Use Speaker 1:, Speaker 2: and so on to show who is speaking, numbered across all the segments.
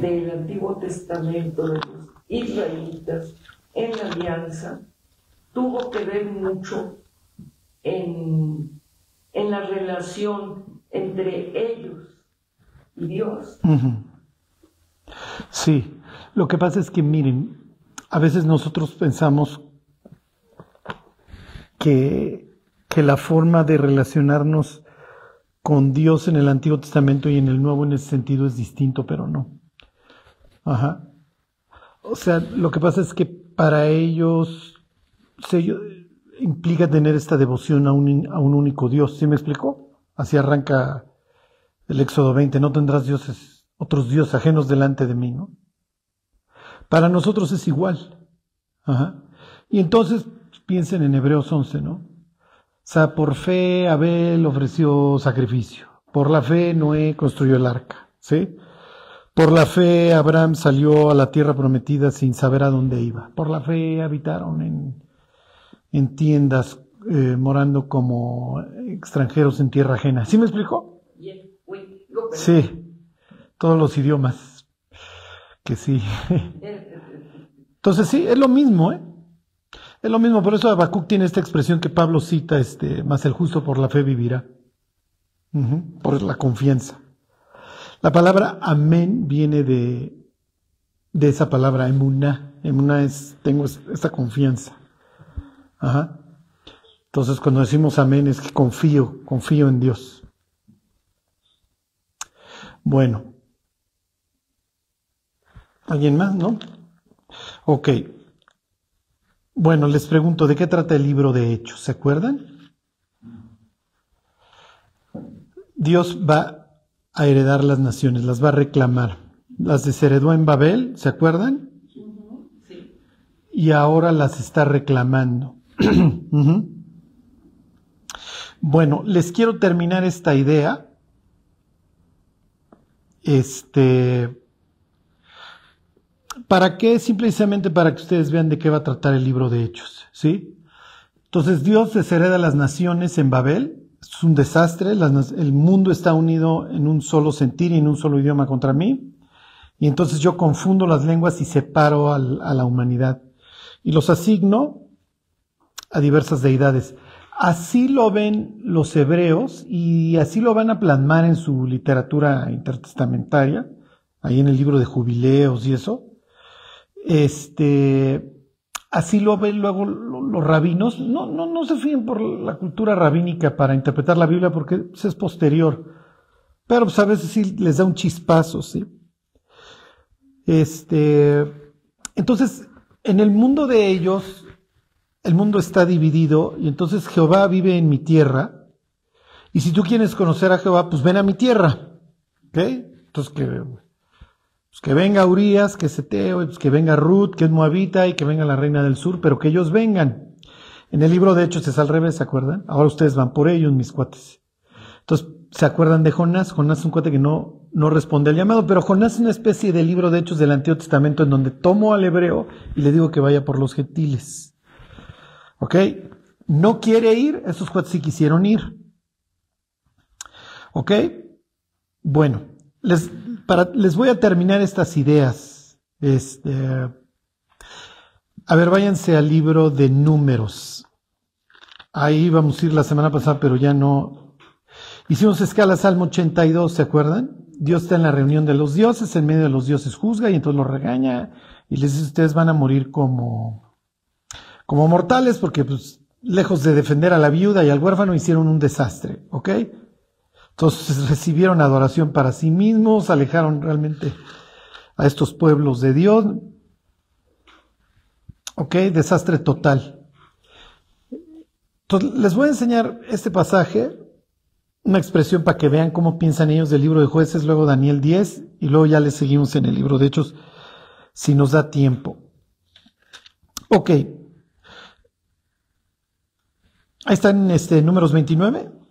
Speaker 1: del Antiguo Testamento de los israelitas en la alianza tuvo que ver mucho en, en la relación entre ellos y Dios.
Speaker 2: Sí, lo que pasa es que miren, a veces nosotros pensamos que, que la forma de relacionarnos con Dios en el Antiguo Testamento y en el Nuevo en ese sentido es distinto, pero no. Ajá. O sea, lo que pasa es que para ellos se, implica tener esta devoción a un, a un único Dios. ¿Sí me explicó? Así arranca el Éxodo 20. No tendrás dioses, otros dioses ajenos delante de mí, ¿no? Para nosotros es igual. Ajá. Y entonces piensen en Hebreos 11, ¿no? O sea, por fe Abel ofreció sacrificio. Por la fe Noé construyó el arca, ¿sí? Por la fe Abraham salió a la tierra prometida sin saber a dónde iba. Por la fe habitaron en, en tiendas, eh, morando como extranjeros en tierra ajena. ¿Sí me explicó? Sí, todos los idiomas. Que sí. Entonces sí, es lo mismo, ¿eh? Es lo mismo, por eso Habacuc tiene esta expresión que Pablo cita, este, más el justo por la fe vivirá. por la confianza. La palabra amén viene de, de esa palabra emuná. Emuná es, tengo esta confianza. Ajá. Entonces cuando decimos amén es que confío, confío en Dios. Bueno. ¿Alguien más, no? Ok. Bueno, les pregunto, ¿de qué trata el libro de Hechos? ¿Se acuerdan? Dios va a heredar las naciones, las va a reclamar. Las desheredó en Babel, ¿se acuerdan? Sí. Y ahora las está reclamando. Bueno, les quiero terminar esta idea. Este. ¿Para qué? Simplemente para que ustedes vean de qué va a tratar el libro de Hechos, ¿sí? Entonces Dios deshereda las naciones en Babel, es un desastre, el mundo está unido en un solo sentir y en un solo idioma contra mí, y entonces yo confundo las lenguas y separo a la humanidad y los asigno a diversas deidades. Así lo ven los hebreos y así lo van a plasmar en su literatura intertestamentaria, ahí en el libro de jubileos y eso. Este, así lo ven luego los rabinos. No, no, no se fíen por la cultura rabínica para interpretar la Biblia porque es posterior. Pero pues, a veces sí les da un chispazo, ¿sí? Este, entonces, en el mundo de ellos, el mundo está dividido y entonces Jehová vive en mi tierra. Y si tú quieres conocer a Jehová, pues ven a mi tierra. ¿Ok? Entonces que pues que venga Urias, que es Eteo, pues que venga Ruth, que es Moabita, y que venga la reina del sur, pero que ellos vengan. En el libro de Hechos es al revés, ¿se acuerdan? Ahora ustedes van por ellos, mis cuates. Entonces, ¿se acuerdan de Jonás? Jonás es un cuate que no, no responde al llamado, pero Jonás es una especie de libro de Hechos del Antiguo Testamento en donde tomo al hebreo y le digo que vaya por los gentiles. ¿Ok? No quiere ir, esos cuates sí quisieron ir. ¿Ok? Bueno, les, les voy a terminar estas ideas. Este, a ver, váyanse al libro de números. Ahí vamos a ir la semana pasada, pero ya no. Hicimos escala Salmo 82, ¿se acuerdan? Dios está en la reunión de los dioses, en medio de los dioses juzga y entonces los regaña y les dice, ustedes van a morir como, como mortales porque pues, lejos de defender a la viuda y al huérfano hicieron un desastre, ¿ok? Entonces recibieron adoración para sí mismos, alejaron realmente a estos pueblos de Dios. Ok, desastre total. Entonces les voy a enseñar este pasaje, una expresión para que vean cómo piensan ellos del libro de jueces, luego Daniel 10 y luego ya les seguimos en el libro de Hechos si nos da tiempo. Ok. Ahí están este, números 29.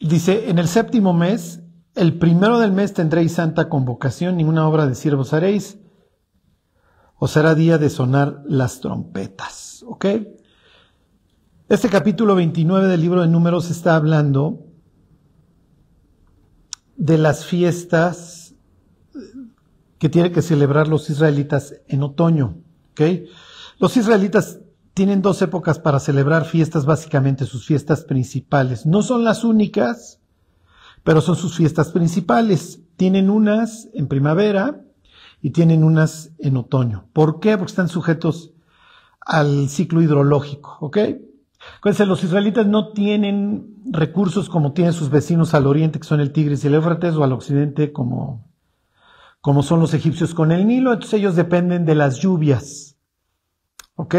Speaker 2: Dice, en el séptimo mes, el primero del mes tendréis santa convocación, ninguna obra de siervos haréis, o será día de sonar las trompetas. ¿Ok? Este capítulo 29 del libro de números está hablando de las fiestas que tienen que celebrar los israelitas en otoño. ¿okay? Los israelitas tienen dos épocas para celebrar fiestas, básicamente sus fiestas principales. No son las únicas, pero son sus fiestas principales. Tienen unas en primavera y tienen unas en otoño. ¿Por qué? Porque están sujetos al ciclo hidrológico, ¿ok? Acuérdense, los israelitas no tienen recursos como tienen sus vecinos al oriente, que son el Tigris y el Éufrates, o al occidente, como, como son los egipcios con el Nilo. Entonces ellos dependen de las lluvias. ¿Ok?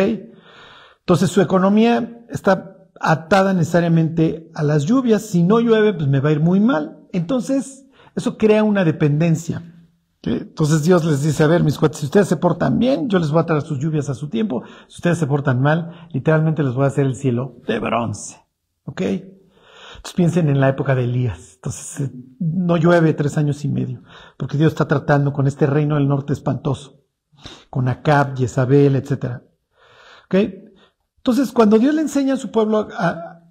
Speaker 2: Entonces su economía está atada necesariamente a las lluvias. Si no llueve, pues me va a ir muy mal. Entonces, eso crea una dependencia. Entonces Dios les dice, a ver, mis cuates, si ustedes se portan bien, yo les voy a traer sus lluvias a su tiempo. Si ustedes se portan mal, literalmente les voy a hacer el cielo de bronce. ¿Ok? Entonces piensen en la época de Elías. Entonces eh, no llueve tres años y medio, porque Dios está tratando con este reino del norte espantoso, con Acab, Jezabel, etc. ¿Ok? Entonces cuando Dios le enseña a su pueblo a,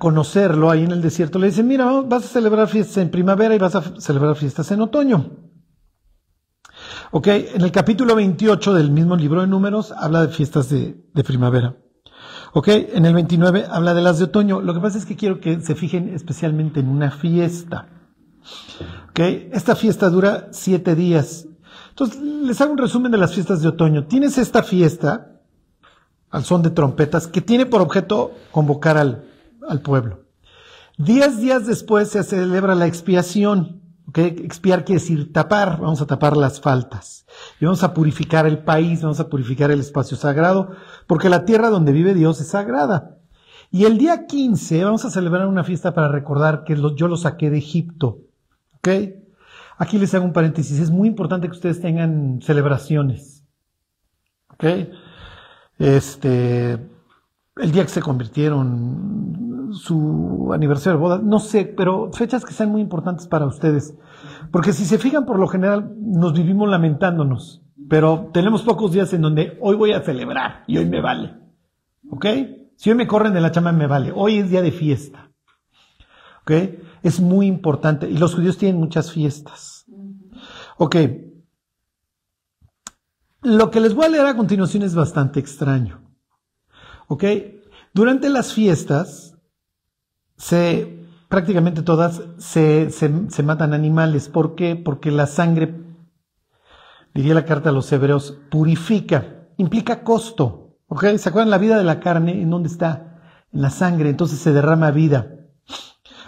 Speaker 2: conocerlo ahí en el desierto, le dice, mira, vas a celebrar fiestas en primavera y vas a celebrar fiestas en otoño. Ok, en el capítulo 28 del mismo libro de números habla de fiestas de, primavera. Ok, en el 29 habla de las de otoño. Lo que pasa es que quiero que se fijen especialmente en una fiesta. Ok, esta fiesta dura siete días. Entonces, les hago un resumen de las fiestas de otoño. Tienes esta fiesta, al son de trompetas, que tiene por objeto convocar al, al pueblo. Diez días después se celebra la expiación. Expiar quiere decir tapar, vamos a tapar las faltas. Y vamos a purificar el país, vamos a purificar el espacio sagrado, porque la tierra donde vive Dios es sagrada. Y el día 15 vamos a celebrar una fiesta para recordar que yo lo saqué de Egipto. Aquí les hago un paréntesis. Es muy importante que ustedes tengan celebraciones. ¿Ok? Este, el día que se convirtieron, su aniversario de boda, no sé, pero fechas que sean muy importantes para ustedes. Porque si se fijan, por lo general nos vivimos lamentándonos, pero tenemos pocos días en donde hoy voy a celebrar y hoy me vale. ¿Ok? Si hoy me corren de la chama, me vale. Hoy es día de fiesta. ¿Ok? Es muy importante. Y los judíos tienen muchas fiestas. Ok. Lo que les voy a leer a continuación es bastante extraño. ¿Ok? Durante las fiestas, se, prácticamente todas se, se, matan animales. ¿Por qué? Porque la sangre, diría la carta a los hebreos, purifica, implica costo. ¿Ok? ¿Se acuerdan la vida de la carne? ¿En dónde está? En la sangre, entonces se derrama vida.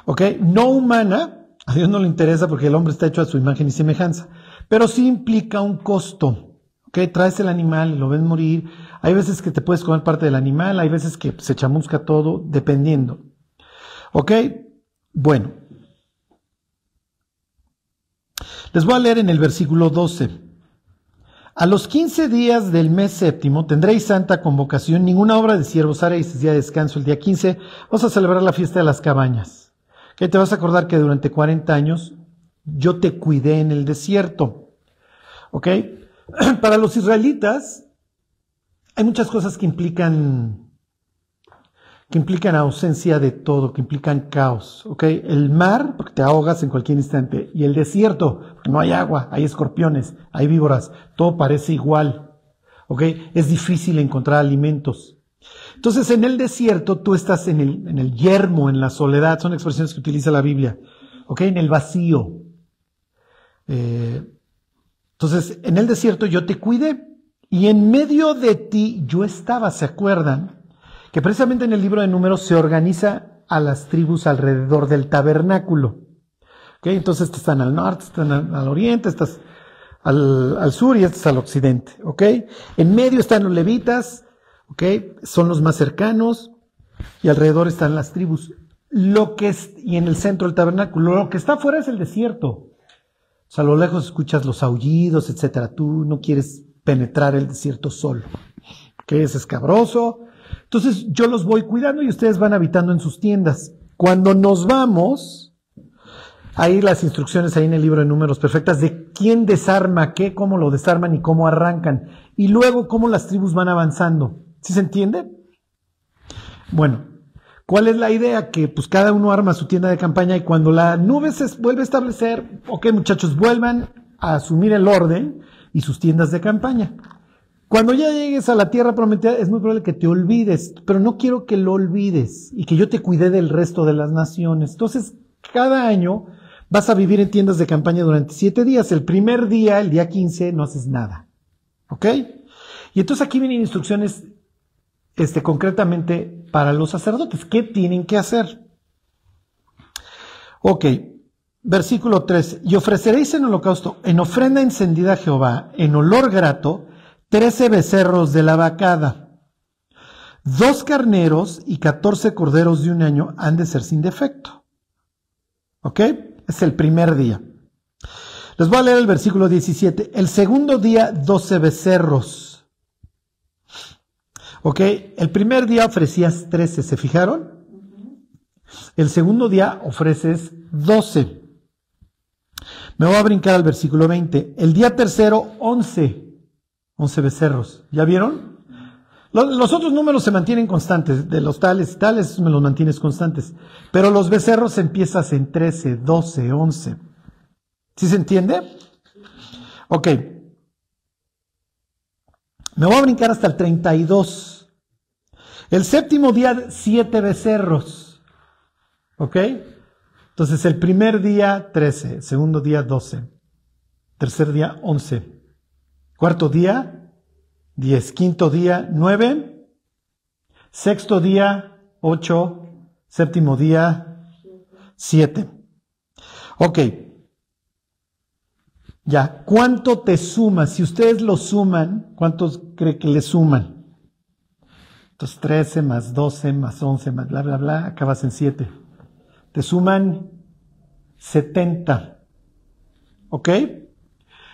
Speaker 2: ¿Ok? No humana, a Dios no le interesa porque el hombre está hecho a su imagen y semejanza, pero sí implica un costo. ¿Ok? Traes el animal lo ves morir. Hay veces que te puedes comer parte del animal, hay veces que se chamusca todo, dependiendo. ¿Ok? Bueno. Les voy a leer en el versículo 12. A los 15 días del mes séptimo tendréis santa convocación, ninguna obra de siervos haréis, día de descanso, el día 15 vamos a celebrar la fiesta de las cabañas. Que te vas a acordar que durante 40 años yo te cuidé en el desierto. ¿Ok? Para los israelitas hay muchas cosas que implican que implican ausencia de todo, que implican caos. ¿ok? El mar, porque te ahogas en cualquier instante, y el desierto, porque no hay agua, hay escorpiones, hay víboras, todo parece igual. ¿ok? Es difícil encontrar alimentos. Entonces, en el desierto tú estás en el, en el yermo, en la soledad, son expresiones que utiliza la Biblia. ¿ok? En el vacío. Eh, entonces, en el desierto yo te cuidé y en medio de ti yo estaba, ¿se acuerdan? que precisamente en el libro de números se organiza a las tribus alrededor del tabernáculo. ¿Okay? Entonces están al norte, están al, oriente, estás al, sur y estás al occidente. ¿okay? En medio están los levitas, ¿okay? son los más cercanos, y alrededor están las tribus. Lo que es, y en el centro del tabernáculo, lo que está afuera es el desierto. O sea, a lo lejos escuchas los aullidos, etcétera. Tú no quieres penetrar el desierto solo. Que es escabroso, entonces yo los voy cuidando y ustedes van habitando en sus tiendas. Cuando nos vamos, ahí las instrucciones ahí en el libro de números perfectas de quién desarma qué, cómo lo desarman y cómo arrancan. Y luego cómo las tribus van avanzando. ¿Sí se entiende? Bueno, ¿cuál es la idea? Que pues cada uno arma su tienda de campaña y cuando la nube se vuelve a establecer, ok muchachos, vuelvan a asumir el orden y sus tiendas de campaña. Cuando ya llegues a la tierra prometida, es muy probable que te olvides, pero no quiero que lo olvides y que yo te cuide del resto de las naciones. Entonces, cada año vas a vivir en tiendas de campaña durante siete días. El primer día, el día 15, no haces nada. ¿Ok? Y entonces aquí vienen instrucciones, este, concretamente para los sacerdotes. ¿Qué tienen que hacer? Ok. Versículo 3. Y ofreceréis en holocausto, en ofrenda encendida a Jehová, en olor grato, trece becerros de la vacada. Dos carneros y catorce corderos de un año han de ser sin defecto. ¿Ok? Es el primer día. Les voy a leer el versículo 17. El segundo día, doce becerros. ¿Ok? El primer día ofrecías trece, ¿se fijaron? El segundo día ofreces doce. Me voy a brincar al versículo 20. El día tercero, once. 11 becerros. ¿Ya vieron? Los, otros números se mantienen constantes, de los tales y tales me los mantienes constantes. Pero los becerros empiezas en 13, 12, 11. ¿Sí se entiende? Ok. Me voy a brincar hasta el 32. El séptimo día, siete becerros. ¿Ok? Entonces el primer día, 13. Segundo día, 12. Tercer día, 11. Cuarto día, diez. Quinto día, nueve. Sexto día, ocho. Séptimo día, siete. Ok. Ya, ¿cuánto te suma? Si ustedes lo suman, ¿cuántos cree que le suman? Entonces 13 más 12 más 11 más bla, bla, bla, acabas en 7. Te suman 70. ¿Ok?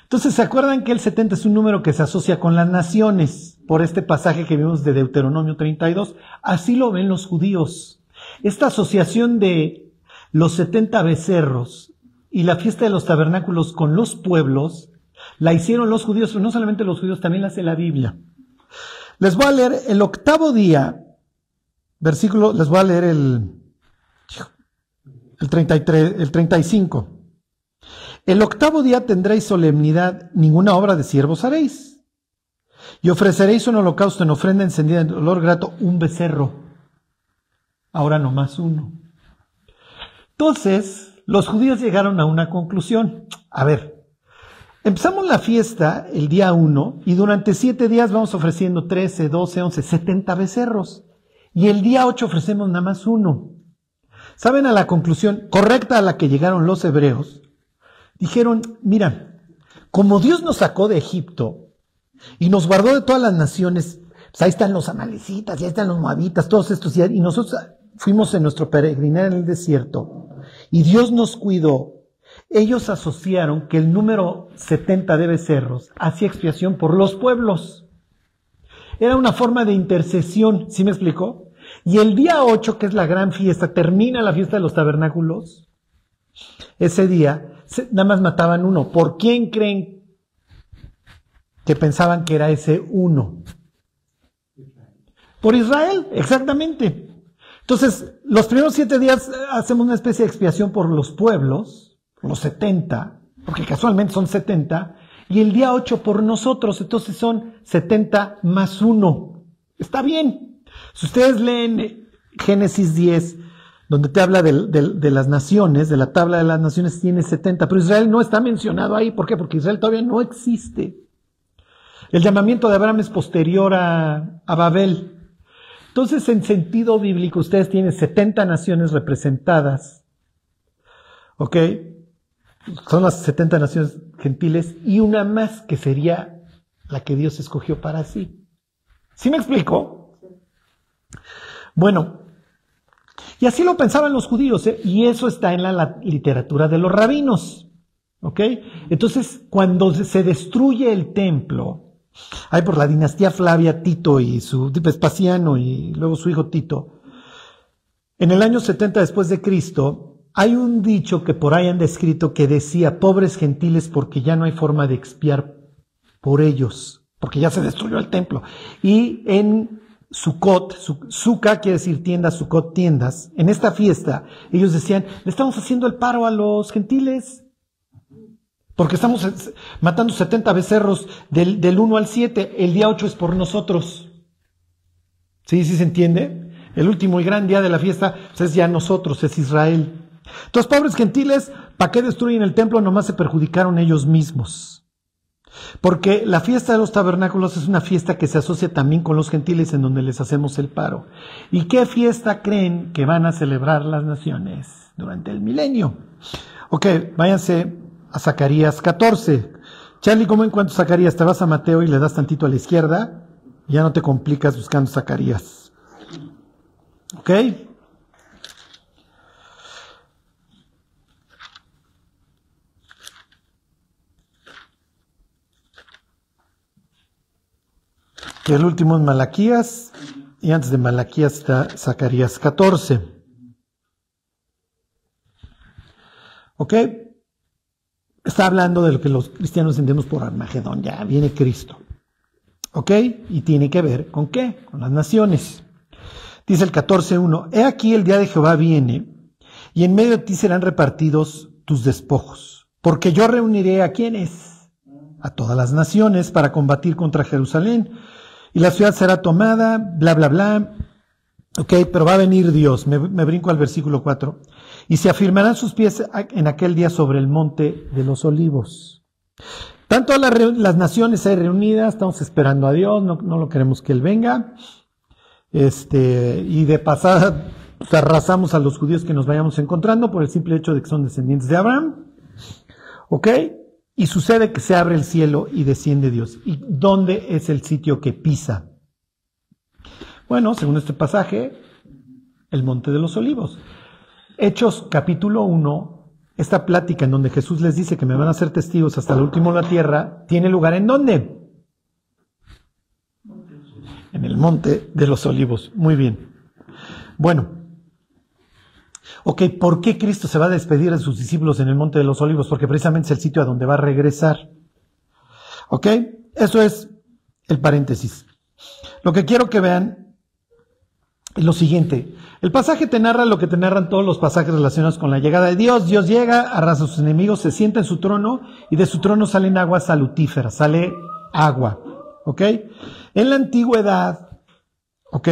Speaker 2: Entonces, ¿se acuerdan que el 70 es un número que se asocia con las naciones? Por este pasaje que vimos de Deuteronomio 32. Así lo ven los judíos. Esta asociación de los 70 becerros y la fiesta de los tabernáculos con los pueblos, la hicieron los judíos, pero no solamente los judíos, también la hace la Biblia. Les voy a leer el octavo día, versículo, les voy a leer el, el 33, el 35. El octavo día tendréis solemnidad, ninguna obra de siervos haréis. Y ofreceréis un holocausto en ofrenda encendida en olor grato, un becerro. Ahora no más uno. Entonces, los judíos llegaron a una conclusión. A ver, empezamos la fiesta el día uno y durante siete días vamos ofreciendo 13, 12, 11, 70 becerros. Y el día 8 ofrecemos nada más uno. ¿Saben a la conclusión correcta a la que llegaron los hebreos? dijeron, mira, como Dios nos sacó de Egipto y nos guardó de todas las naciones, pues ahí están los amalecitas, ahí están los moabitas, todos estos, y nosotros fuimos en nuestro peregrinar en el desierto y Dios nos cuidó. Ellos asociaron que el número 70 de becerros hacía expiación por los pueblos. Era una forma de intercesión, ¿sí me explicó? Y el día 8, que es la gran fiesta, termina la fiesta de los tabernáculos. Ese día nada más mataban uno. ¿Por quién creen que pensaban que era ese uno? Por Israel, exactamente. Entonces, los primeros siete días hacemos una especie de expiación por los pueblos, los 70, porque casualmente son 70, y el día 8 por nosotros, entonces son 70 más uno. Está bien. Si ustedes leen Génesis 10, donde te habla de, las naciones, de la tabla de las naciones, tiene 70, pero Israel no está mencionado ahí. ¿Por qué? Porque Israel todavía no existe. El llamamiento de Abraham es posterior a, a Babel. Entonces, en sentido bíblico, ustedes tienen 70 naciones representadas. ¿Ok? Son las 70 naciones gentiles y una más que sería la que Dios escogió para sí. ¿Sí me explico? Bueno, y así lo pensaban los judíos, ¿eh? y eso está en la, literatura de los rabinos. ¿Ok? Entonces, cuando se destruye el templo, hay por la dinastía Flavia Tito y su Vespasiano y luego su hijo Tito, en el año 70 después de Cristo, hay un dicho que por ahí han descrito que decía, pobres gentiles porque ya no hay forma de expiar por ellos, porque ya se destruyó el templo. Y en Sukkot, Suka quiere decir tiendas, Sukkot tiendas. En esta fiesta, ellos decían, le estamos haciendo el paro a los gentiles. Porque estamos matando 70 becerros del, del 1 al 7. El día 8 es por nosotros. ¿Sí? ¿Sí se entiende? El último y gran día de la fiesta pues, es ya nosotros, es Israel. Entonces, pobres gentiles, ¿para qué destruyen el templo? Nomás se perjudicaron ellos mismos. Porque la fiesta de los tabernáculos es una fiesta que se asocia también con los gentiles en donde les hacemos el paro. ¿Y qué fiesta creen que van a celebrar las naciones durante el milenio? Ok, váyanse a Zacarías 14. Charlie, ¿cómo encuentro Zacarías? Te vas a Mateo y le das tantito a la izquierda. Ya no te complicas buscando Zacarías. ¿Ok? el último es Malaquías, y antes de Malaquías está Zacarías 14. ¿Ok? Está hablando de lo que los cristianos entendemos por Armagedón, ya viene Cristo. ¿Ok? Y tiene que ver con qué? Con las naciones. Dice el 14.1, He aquí el día de Jehová viene, y en medio de ti serán repartidos tus despojos, porque yo reuniré a quienes, a todas las naciones, para combatir contra Jerusalén y la ciudad será tomada, bla, bla, bla. Ok, pero va a venir Dios. Me, brinco al versículo 4. Y se afirmarán sus pies en aquel día sobre el monte de los olivos. Tanto las, naciones ahí reunidas, estamos esperando a Dios, no, lo queremos que Él venga. Este, y de pasada pues, arrasamos a los judíos que nos vayamos encontrando por el simple hecho de que son descendientes de Abraham. ¿Ok? Y sucede que se abre el cielo y desciende Dios. ¿Y dónde es el sitio que pisa? Bueno, según este pasaje, el Monte de los Olivos. Hechos capítulo 1, esta plática en donde Jesús les dice que me van a ser testigos hasta el último de la tierra, ¿tiene lugar en dónde? En el Monte de los Olivos. Muy bien. Bueno, Ok, ¿por qué Cristo se va a despedir de sus discípulos en el Monte de los Olivos? Porque precisamente es el sitio a donde va a regresar. Ok, eso es el paréntesis. Lo que quiero que vean es lo siguiente. El pasaje te narra lo que te narran todos los pasajes relacionados con la llegada de Dios. Dios llega, arrasa a sus enemigos, se sienta en su trono y de su trono salen aguas salutíferas, sale agua. ¿Ok? En la antigüedad, ¿ok?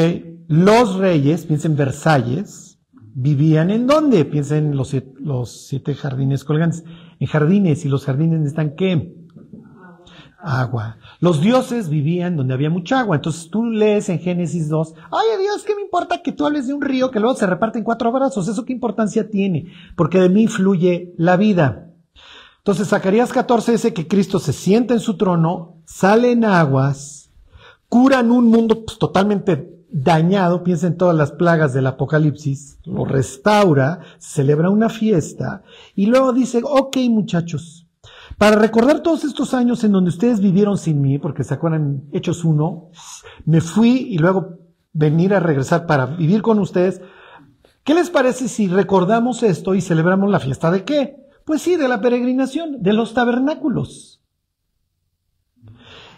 Speaker 2: Los reyes, piensen Versalles, vivían en dónde? Piensen en los, los siete jardines colgantes. En jardines, y los jardines necesitan qué? Agua. Los dioses vivían donde había mucha agua. Entonces tú lees en Génesis 2, oye Dios, ¿qué me importa que tú hables de un río que luego se reparte en cuatro brazos? ¿Eso qué importancia tiene? Porque de mí fluye la vida. Entonces Zacarías 14 dice que Cristo se sienta en su trono, salen aguas, curan un mundo pues, totalmente dañado, piensa en todas las plagas del Apocalipsis, lo restaura, celebra una fiesta y luego dice, ok muchachos, para recordar todos estos años en donde ustedes vivieron sin mí, porque se acuerdan Hechos 1, me fui y luego venir a regresar para vivir con ustedes, ¿qué les parece si recordamos esto y celebramos la fiesta de qué? Pues sí, de la peregrinación, de los tabernáculos.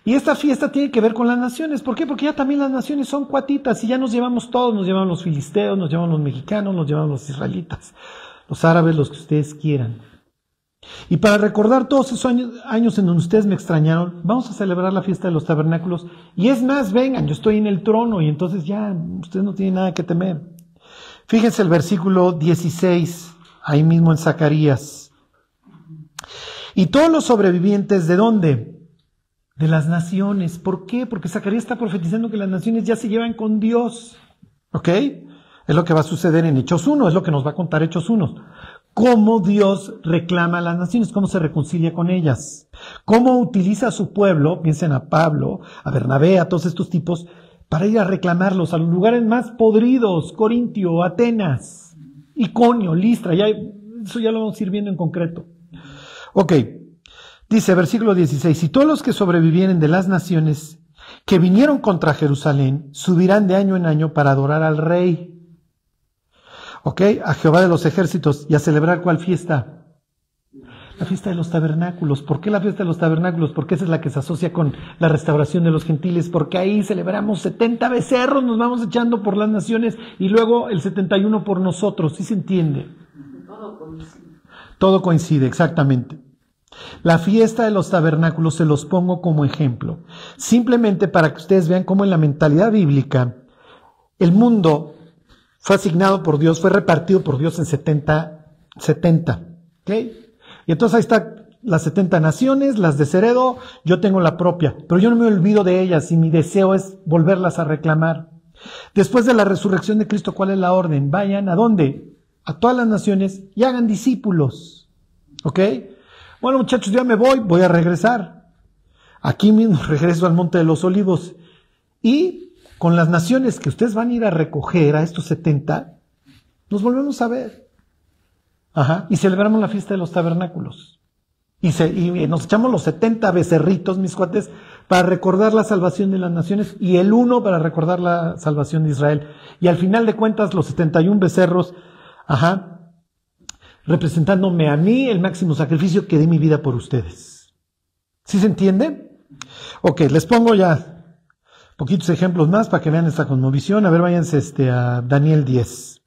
Speaker 2: Y esta fiesta tiene que ver con las naciones. ¿Por qué? Porque ya también las naciones son cuatitas y ya nos llevamos todos, nos llevan los filisteos, nos llevan los mexicanos, nos llevan los israelitas, los árabes, los que ustedes quieran. Y para recordar todos esos años, años, en donde ustedes me extrañaron, vamos a celebrar la fiesta de los tabernáculos. Y es más, vengan, yo estoy en el trono y entonces ya ustedes no tienen nada que temer. Fíjense el versículo 16, ahí mismo en Zacarías. Y todos los sobrevivientes de dónde? de las naciones. ¿Por qué? Porque Zacarías está profetizando que las naciones ya se llevan con Dios. ¿Ok? Es lo que va a suceder en Hechos 1, es lo que nos va a contar Hechos 1. Cómo Dios reclama a las naciones, cómo se reconcilia con ellas, cómo utiliza a su pueblo, piensen a Pablo, a Bernabé, a todos estos tipos, para ir a reclamarlos a los lugares más podridos, Corintio, Atenas, Iconio, Listra, ya, eso ya lo vamos a ir viendo en concreto. Ok, Dice versículo 16, y todos los que sobrevivieren de las naciones que vinieron contra Jerusalén subirán de año en año para adorar al rey. ¿Ok? A Jehová de los ejércitos y a celebrar cuál fiesta? La fiesta de los tabernáculos. ¿Por qué la fiesta de los tabernáculos? Porque esa es la que se asocia con la restauración de los gentiles, porque ahí celebramos 70 becerros, nos vamos echando por las naciones y luego el 71 por nosotros, ¿sí se entiende? Todo coincide. Todo coincide, exactamente. La fiesta de los tabernáculos se los pongo como ejemplo, simplemente para que ustedes vean cómo en la mentalidad bíblica el mundo fue asignado por Dios, fue repartido por Dios en 70, 70, ¿ok? Y entonces ahí están las 70 naciones, las de Ceredo, yo tengo la propia, pero yo no me olvido de ellas y mi deseo es volverlas a reclamar. Después de la resurrección de Cristo, ¿cuál es la orden? Vayan a dónde? A todas las naciones y hagan discípulos. ¿Ok? Bueno, muchachos, ya me voy, voy a regresar. Aquí mismo regreso al Monte de los Olivos. Y con las naciones que ustedes van a ir a recoger a estos 70, nos volvemos a ver. Ajá. Y celebramos la fiesta de los tabernáculos. Y, y nos echamos los 70 becerritos, mis cuates, para recordar la salvación de las naciones y el uno para recordar la salvación de Israel. Y al final de cuentas, los 71 becerros, ajá, representándome a mí el máximo sacrificio que di mi vida por ustedes. ¿Sí se entiende? Ok, les pongo ya poquitos ejemplos más para que vean esta conmovisión. A ver, váyanse este, a Daniel 10.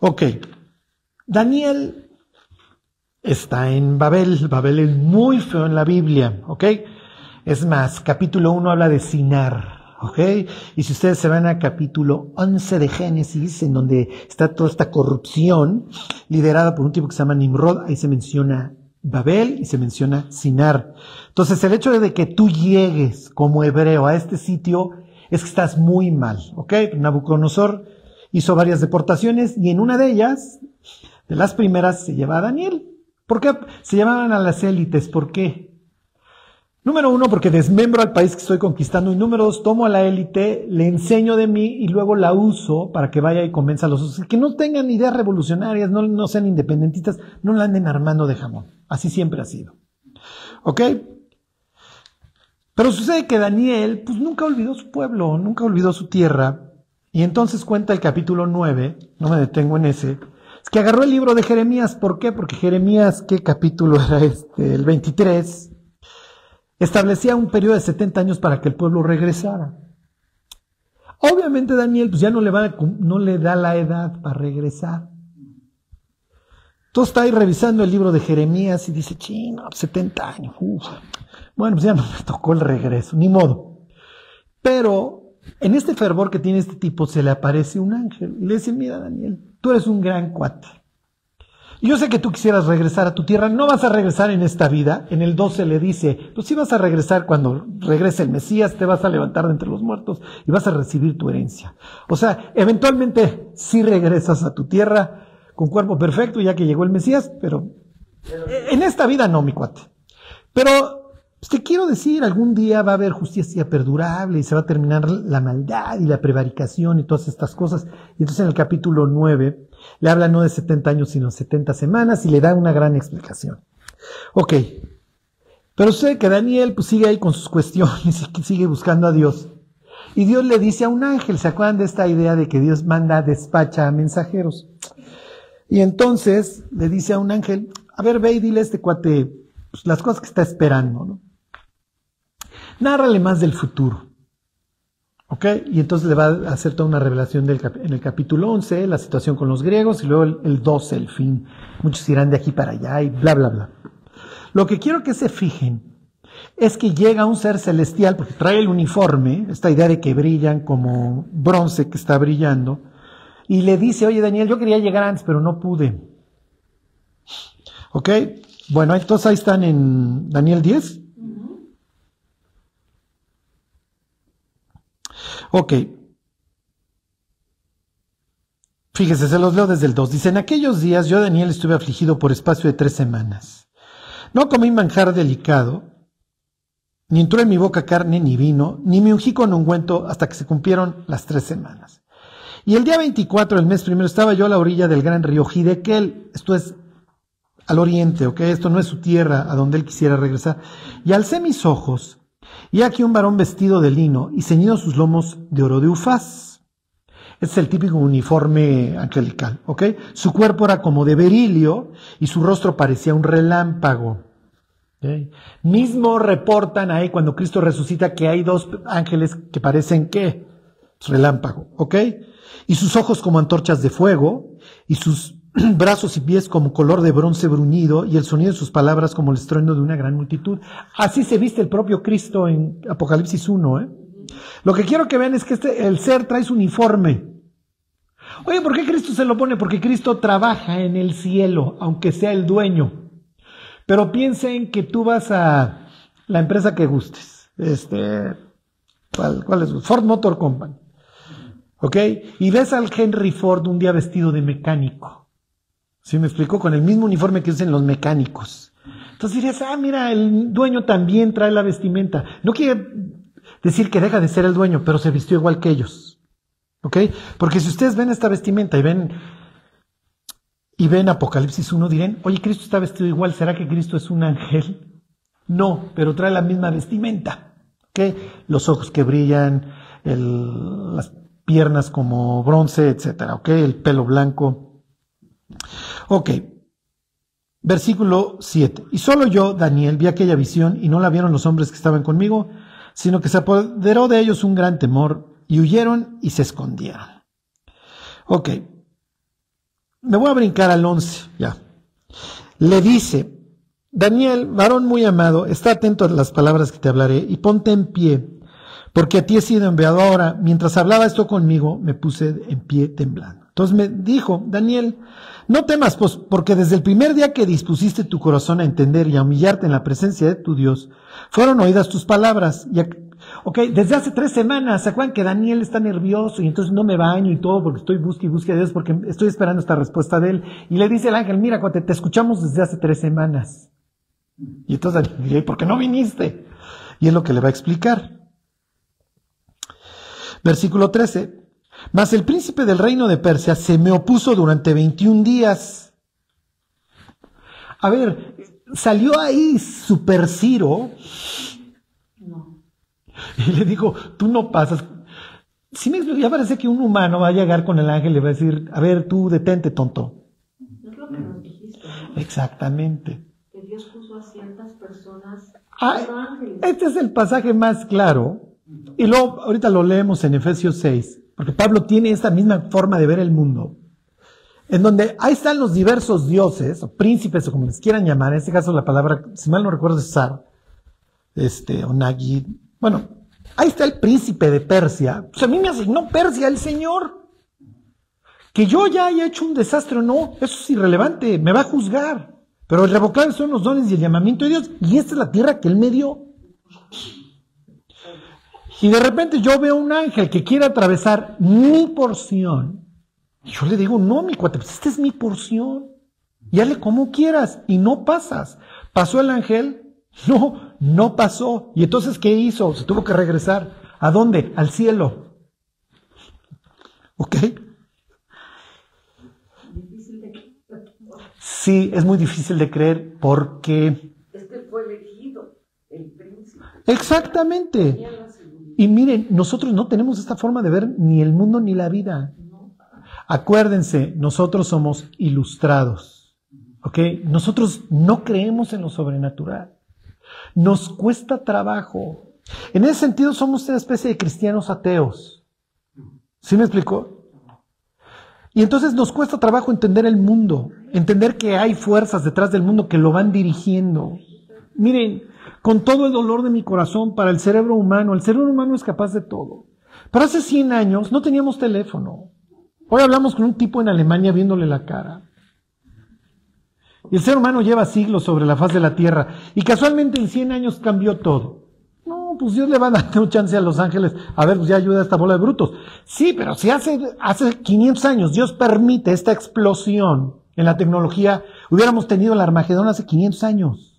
Speaker 2: Ok, Daniel está en Babel. Babel es muy feo en la Biblia, ¿ok? Es más, capítulo 1 habla de Sinar. ¿Ok? Y si ustedes se van a capítulo 11 de Génesis, en donde está toda esta corrupción liderada por un tipo que se llama Nimrod, ahí se menciona Babel y se menciona Sinar. Entonces, el hecho de que tú llegues como hebreo a este sitio es que estás muy mal, ¿ok? Nabucodonosor hizo varias deportaciones y en una de ellas, de las primeras, se lleva a Daniel. ¿Por qué se llamaban a las élites? ¿Por qué? Número uno, porque desmembro al país que estoy conquistando. Y número dos, tomo a la élite, le enseño de mí y luego la uso para que vaya y convenza a los otros. Que no tengan ideas revolucionarias, no, no sean independentistas, no la anden armando de jamón. Así siempre ha sido. ¿Ok? Pero sucede que Daniel, pues nunca olvidó su pueblo, nunca olvidó su tierra. Y entonces cuenta el capítulo 9, no me detengo en ese, es que agarró el libro de Jeremías. ¿Por qué? Porque Jeremías, ¿qué capítulo era este? El 23 establecía un periodo de 70 años para que el pueblo regresara. Obviamente Daniel pues ya no le, no le da la edad para regresar. Entonces está ahí revisando el libro de Jeremías y dice, chino, 70 años. Bueno, pues ya no me tocó el regreso, ni modo. Pero en este fervor que tiene este tipo se le aparece un ángel y le dice, mira Daniel, tú eres un gran cuate. Yo sé que tú quisieras regresar a tu tierra, no vas a regresar en esta vida. En el 12 le dice, pues sí vas a regresar cuando regrese el Mesías, te vas a levantar de entre los muertos y vas a recibir tu herencia. O sea, eventualmente sí regresas a tu tierra con cuerpo perfecto ya que llegó el Mesías, pero en esta vida no, mi cuate. Pero pues te quiero decir, algún día va a haber justicia perdurable y se va a terminar la maldad y la prevaricación y todas estas cosas. Y entonces en el capítulo 9 le habla no de 70 años, sino 70 semanas y le da una gran explicación. Ok. Pero sé que Daniel pues, sigue ahí con sus cuestiones y sigue buscando a Dios. Y Dios le dice a un ángel, ¿se acuerdan de esta idea de que Dios manda, despacha a mensajeros? Y entonces le dice a un ángel, a ver, ve y dile a este cuate pues, las cosas que está esperando, ¿no? Nárrale más del futuro. ¿Ok? Y entonces le va a hacer toda una revelación del en el capítulo 11, la situación con los griegos, y luego el, el 12, el fin. Muchos irán de aquí para allá y bla, bla, bla. Lo que quiero que se fijen es que llega un ser celestial, porque trae el uniforme, esta idea de que brillan como bronce que está brillando, y le dice, oye Daniel, yo quería llegar antes, pero no pude. ¿Ok? Bueno, entonces ahí están en Daniel 10. Ok. Fíjese, se los leo desde el 2. Dice, en aquellos días yo, Daniel, estuve afligido por espacio de tres semanas. No comí manjar delicado, ni entró en mi boca carne ni vino, ni me ungí con ungüento hasta que se cumplieron las tres semanas. Y el día 24 del mes primero estaba yo a la orilla del gran río Hidekel, esto es al oriente, ¿ok? Esto no es su tierra a donde él quisiera regresar. Y alcé mis ojos y aquí un varón vestido de lino y ceñido sus lomos de oro de ufaz. es el típico uniforme angelical, ¿ok? Su cuerpo era como de berilio y su rostro parecía un relámpago. Mismo reportan ahí cuando Cristo resucita que hay dos ángeles que parecen qué? Relámpago, ¿ok? Y sus ojos como antorchas de fuego y sus brazos y pies como color de bronce bruñido y el sonido de sus palabras como el estruendo de una gran multitud. Así se viste el propio Cristo en Apocalipsis 1, ¿eh? Lo que quiero que vean es que este, el ser trae su uniforme. Oye, ¿por qué Cristo se lo pone? Porque Cristo trabaja en el cielo, aunque sea el dueño. Pero piensen que tú vas a la empresa que gustes. Este, ¿cuál, cuál es? Ford Motor Company. ¿Ok? Y ves al Henry Ford un día vestido de mecánico. ¿Sí me explicó? Con el mismo uniforme que usan los mecánicos. Entonces dirías, ah, mira, el dueño también trae la vestimenta. No quiere decir que deja de ser el dueño, pero se vistió igual que ellos. ¿Ok? Porque si ustedes ven esta vestimenta y ven y ven Apocalipsis 1, dirán, oye, Cristo está vestido igual, ¿será que Cristo es un ángel? No, pero trae la misma vestimenta. ¿Ok? Los ojos que brillan, las piernas como bronce, etcétera. ¿Ok? El pelo blanco. Ok. Versículo 7. Y solo yo, Daniel, vi aquella visión y no la vieron los hombres que estaban conmigo, sino que se apoderó de ellos un gran temor y huyeron y se escondieron. Ok, me voy a brincar al 11, ya. Le dice, Daniel, varón muy amado, está atento a las palabras que te hablaré y ponte en pie, porque a ti he sido enviado ahora. Mientras hablaba esto conmigo, me puse en pie temblando. Entonces me dijo, Daniel, no temas, pues, porque desde el primer día que dispusiste tu corazón a entender y a humillarte en la presencia de tu Dios, fueron oídas tus palabras y Ok, desde hace tres semanas, ¿se acuerdan que Daniel está nervioso y entonces no me baño y todo porque estoy busque y busque a Dios porque estoy esperando esta respuesta de él? Y le dice el ángel, mira, cuate, te escuchamos desde hace tres semanas. Y entonces Daniel ¿por qué no viniste? Y es lo que le va a explicar. Versículo 13. Mas el príncipe del reino de Persia se me opuso durante 21 días. A ver, salió ahí Super Ciro y le digo, tú no pasas. Si me ya parece que un humano va a llegar con el ángel y le va a decir, a ver, tú detente, tonto.
Speaker 3: Es lo que nos dijiste.
Speaker 2: Exactamente.
Speaker 3: Que Dios puso a ciertas personas.
Speaker 2: este es el pasaje más claro. Y luego, ahorita lo leemos en Efesios 6, porque Pablo tiene esta misma forma de ver el mundo, en donde ahí están los diversos dioses, o príncipes, o como les quieran llamar, en este caso la palabra, si mal no recuerdo es Sar, este, o Nagi, bueno, ahí está el príncipe de Persia. Pues a mí me asignó Persia el Señor. Que yo ya haya hecho un desastre o no, eso es irrelevante, me va a juzgar. Pero el revocar son los dones y el llamamiento de Dios. Y esta es la tierra que Él me dio. Y de repente yo veo un ángel que quiere atravesar mi porción. Y yo le digo, no, mi cuate, pues esta es mi porción. Y hazle como quieras. Y no pasas. Pasó el ángel, no, no pasó. ¿Y entonces qué hizo? Se tuvo que regresar. ¿A dónde? Al cielo. ¿Ok? Sí, es muy difícil de creer porque...
Speaker 1: Este fue elegido, el príncipe.
Speaker 2: Exactamente. Y miren, nosotros no tenemos esta forma de ver ni el mundo ni la vida. Acuérdense, nosotros somos ilustrados. ¿Ok? Nosotros no creemos en lo sobrenatural. Nos cuesta trabajo. En ese sentido somos una especie de cristianos ateos. ¿Sí me explico? Y entonces nos cuesta trabajo entender el mundo, entender que hay fuerzas detrás del mundo que lo van dirigiendo. Miren, con todo el dolor de mi corazón para el cerebro humano, el cerebro humano es capaz de todo. Pero hace 100 años no teníamos teléfono. Hoy hablamos con un tipo en Alemania viéndole la cara. Y el ser humano lleva siglos sobre la faz de la tierra. Y casualmente en 100 años cambió todo. No, pues Dios le va a dar un chance a los ángeles. A ver, pues ya ayuda a esta bola de brutos. Sí, pero si hace, hace 500 años Dios permite esta explosión en la tecnología, hubiéramos tenido el Armagedón hace 500 años.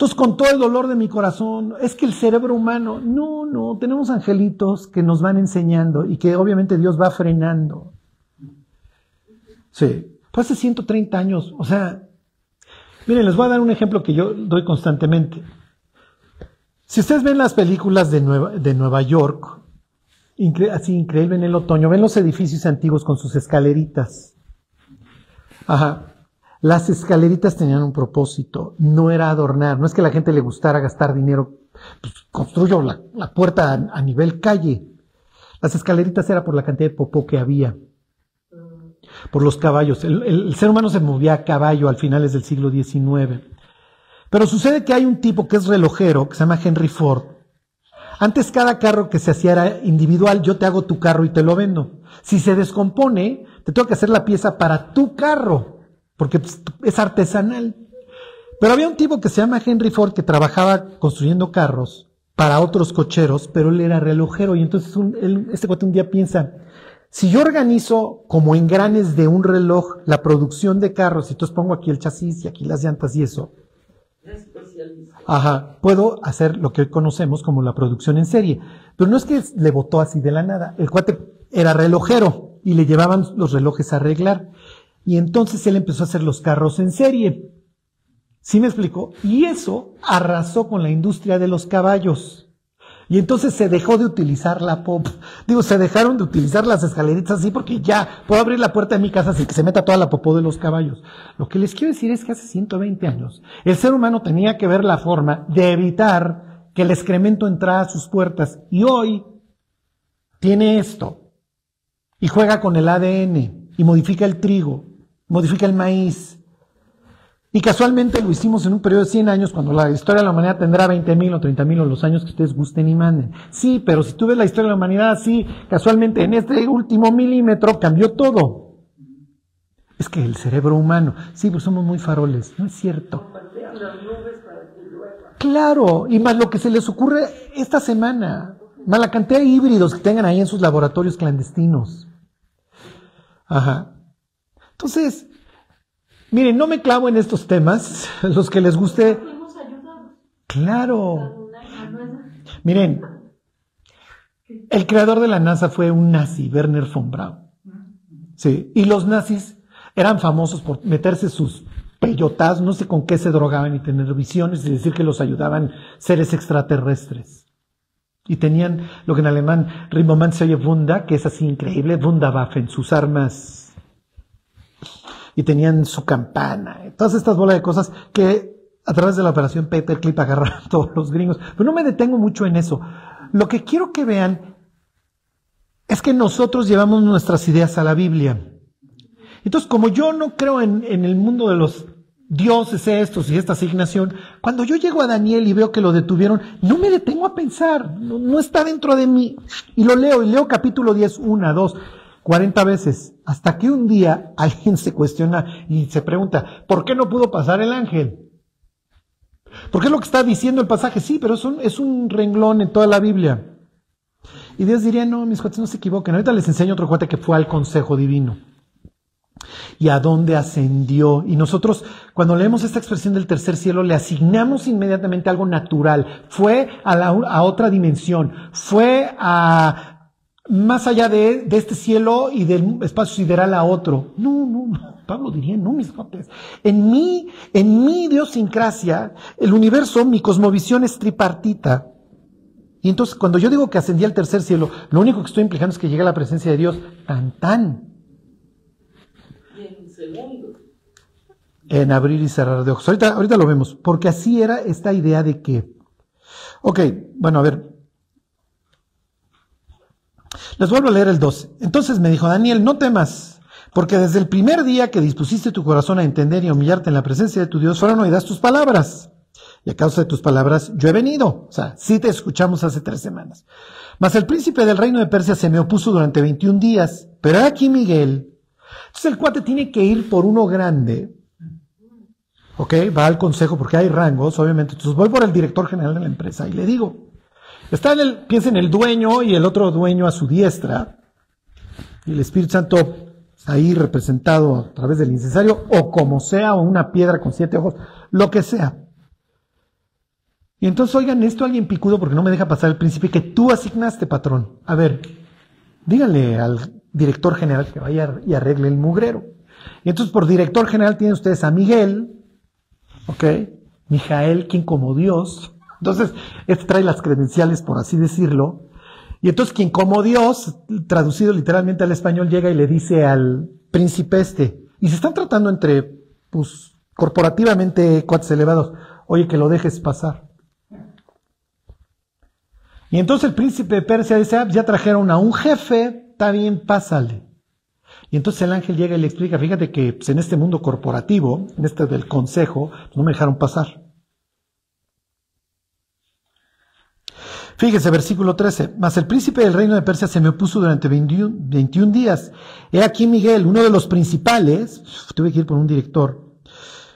Speaker 2: Entonces, con todo el dolor de mi corazón, es que el cerebro humano, no, no, tenemos angelitos que nos van enseñando y que obviamente Dios va frenando. Sí. Pues hace 130 años, o sea, miren, les voy a dar un ejemplo que yo doy constantemente. Si ustedes ven las películas de Nueva, York, así increíble en el otoño. Ven los edificios antiguos con sus escaleritas. Ajá. Las escaleritas tenían un propósito, no era adornar, no es que a la gente le gustara gastar dinero, pues construyo la, puerta a, nivel calle. Las escaleritas era por la cantidad de popó que había, por los caballos. El ser humano se movía a caballo al finales del siglo XIX. Pero sucede que hay un tipo que es relojero, que se llama Henry Ford. Antes cada carro que se hacía era individual, yo te hago tu carro y te lo vendo. Si se descompone, te tengo que hacer la pieza para tu carro, porque es artesanal. Pero había un tipo que se llama Henry Ford que trabajaba construyendo carros para otros cocheros, pero él era relojero y entonces un- él- este cuate un día piensa, si yo organizo como engranes de un reloj la producción de carros y entonces pongo aquí el chasis y aquí las llantas y eso. Ajá, puedo hacer lo que hoy conocemos como la producción en serie. Pero no es que le votó así de la nada. El cuate era relojero y le llevaban los relojes a arreglar. Y entonces él empezó a hacer los carros en serie. ¿Sí me explicó? Y eso arrasó con la industria de los caballos. Y entonces se dejó de utilizar la pop. Digo, se dejaron de utilizar las escaleritas así porque ya puedo abrir la puerta de mi casa sin que se meta toda la popó de los caballos. Lo que les quiero decir es que hace 120 años el ser humano tenía que ver la forma de evitar que el excremento entrara a sus puertas. Y hoy tiene esto. Y juega con el ADN. Y modifica el trigo. Modifica el maíz. Y casualmente lo hicimos en un periodo de 100 años, cuando la historia de la humanidad tendrá 20 mil o 30 mil o los años que ustedes gusten y manden. Sí, pero si tú ves la historia de la humanidad así, casualmente en este último milímetro cambió todo. Es que el cerebro humano, sí, pues somos muy faroles, no es cierto. Claro, y más lo que se les ocurre esta semana, más la cantidad de híbridos que tengan ahí en sus laboratorios clandestinos. Ajá. Entonces, miren, no me clavo en estos temas, los que les guste, claro. Miren, el creador de la NASA fue un nazi, Werner von Braun. Sí, y los nazis eran famosos por meterse sus peyotas, no sé con qué se drogaban y tener visiones y decir que los ayudaban seres extraterrestres. Y tenían lo que en alemán oye Wunda, que es así increíble, Wunderwaffen, sus armas. Y tenían su campana, todas estas bolas de cosas que a través de la operación Paperclip agarraron todos los gringos. Pero no me detengo mucho en eso. Lo que quiero que vean es que nosotros llevamos nuestras ideas a la Biblia. Entonces, como yo no creo en, en el mundo de los dioses estos y esta asignación, cuando yo llego a Daniel y veo que lo detuvieron, no me detengo a pensar, no, no está dentro de mí. Y lo leo, y leo capítulo 10, una, dos, 40 veces, hasta que un día alguien se cuestiona y se pregunta, ¿por qué no pudo pasar el ángel? Porque es lo que está diciendo el pasaje, sí, pero es un, es un renglón en toda la Biblia. Y Dios diría, no, mis cuates no se equivoquen. Ahorita les enseño otro cuate que fue al consejo divino. Y a dónde ascendió. Y nosotros, cuando leemos esta expresión del tercer cielo, le asignamos inmediatamente algo natural. Fue a, la, a otra dimensión. Fue a más allá de, este cielo y del espacio sideral a otro. No, no, no. Pablo diría, no, mis cuates. En mí, en mi idiosincrasia, el universo, mi cosmovisión es tripartita. Y entonces, cuando yo digo que ascendí al tercer cielo, lo único que estoy implicando es que llegué a la presencia de Dios tan, tan.
Speaker 1: Y en segundos.
Speaker 2: En abrir y cerrar de ojos. Ahorita, ahorita lo vemos, porque así era esta idea de que, ok, bueno, a ver. Les vuelvo a leer el 12. Entonces me dijo, Daniel, no temas, porque desde el primer día que dispusiste tu corazón a entender y humillarte en la presencia de tu Dios, fueron oídas tus palabras. Y a causa de tus palabras yo he venido. O sea, sí te escuchamos hace tres semanas. Mas el príncipe del reino de Persia se me opuso durante 21 días. Pero aquí Miguel. Entonces el cuate tiene que ir por uno grande. Ok, va al consejo porque hay rangos, obviamente. Entonces voy por el director general de la empresa y le digo, está en el, piensa en el dueño y el otro dueño a su diestra. Y el Espíritu Santo ahí representado a través del incensario o como sea, o una piedra con siete ojos, lo que sea. Y entonces, oigan, esto alguien picudo porque no me deja pasar el príncipe que tú asignaste, patrón. A ver, díganle al director general que vaya y arregle el mugrero. Y entonces, por director general tienen ustedes a Miguel, ¿ok? Mijael, quien como Dios. Entonces, este trae las credenciales, por así decirlo. Y entonces quien como Dios, traducido literalmente al español, llega y le dice al príncipe este, y se están tratando entre, pues, corporativamente cuates elevados, oye, que lo dejes pasar. Y entonces el príncipe de Persia dice, ah, ya trajeron a un jefe, está bien, pásale. Y entonces el ángel llega y le explica, fíjate que pues, en este mundo corporativo, en este del consejo, no me dejaron pasar. Fíjese, versículo 13. Mas el príncipe del reino de Persia se me opuso durante 21, 21 días. He aquí Miguel, uno de los principales, tuve que ir por un director,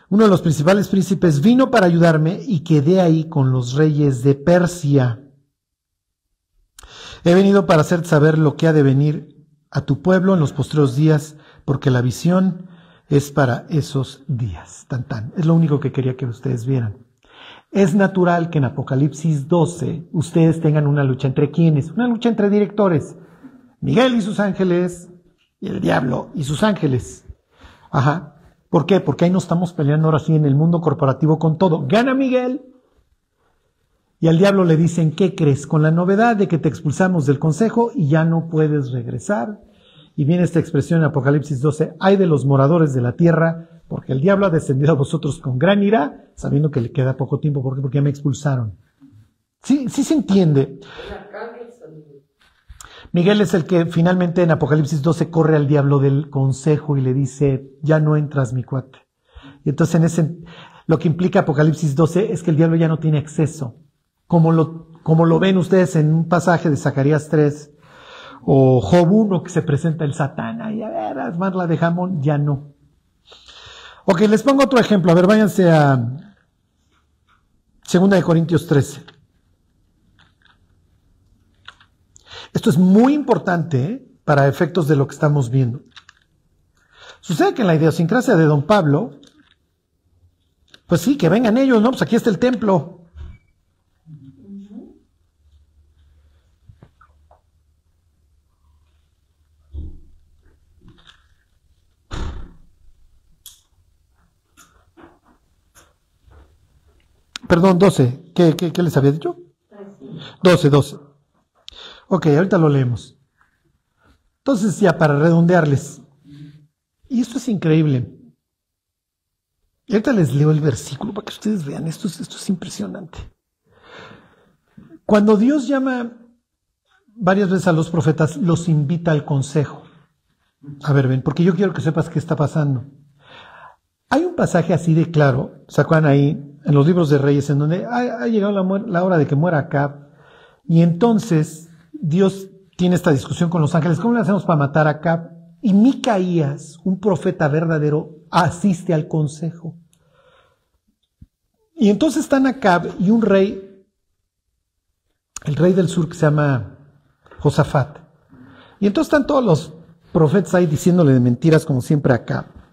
Speaker 2: uno de los principales príncipes vino para ayudarme y quedé ahí con los reyes de Persia. He venido para hacerte saber lo que ha de venir a tu pueblo en los postreros días, porque la visión es para esos días. Tan tan. Es lo único que quería que ustedes vieran. Es natural que en Apocalipsis 12 ustedes tengan una lucha entre quienes, una lucha entre directores, Miguel y sus ángeles y el diablo y sus ángeles. Ajá. ¿Por qué? Porque ahí no estamos peleando ahora sí en el mundo corporativo con todo. Gana Miguel. Y al diablo le dicen, ¿qué crees? Con la novedad de que te expulsamos del consejo y ya no puedes regresar. Y viene esta expresión en Apocalipsis 12, hay de los moradores de la tierra porque el diablo ha descendido a vosotros con gran ira, sabiendo que le queda poco tiempo, porque, porque ya me expulsaron. Sí, sí se entiende. Miguel es el que finalmente en Apocalipsis 12 corre al diablo del consejo y le dice, ya no entras mi cuate. Y entonces en ese, lo que implica Apocalipsis 12 es que el diablo ya no tiene acceso. Como lo, como lo ven ustedes en un pasaje de Zacarías 3 o Job 1 que se presenta el Satán, y a ver, más la de jamón, ya no. Ok, les pongo otro ejemplo. A ver, váyanse a 2 de Corintios 13. Esto es muy importante ¿eh? para efectos de lo que estamos viendo. Sucede que en la idiosincrasia de don Pablo, pues sí, que vengan ellos, ¿no? Pues aquí está el templo. Perdón, 12. ¿Qué, les había dicho? 12, 12. Ok, ahorita lo leemos. Entonces, ya para redondearles. Y esto es increíble. Y ahorita les leo el versículo para que ustedes vean. Esto es, esto es impresionante. Cuando Dios llama varias veces a los profetas, los invita al consejo. A ver, ven, porque yo quiero que sepas qué está pasando. Hay un pasaje así de claro, ¿se ahí? En los libros de Reyes, en donde ha, llegado la, hora de que muera Acab, y entonces Dios tiene esta discusión con los ángeles, ¿cómo le hacemos para matar a Acab? Y Micaías, un profeta verdadero, asiste al consejo. Y entonces están Acab y un rey, el rey del sur que se llama Josafat. Y entonces están todos los profetas ahí diciéndole mentiras como siempre a Acab.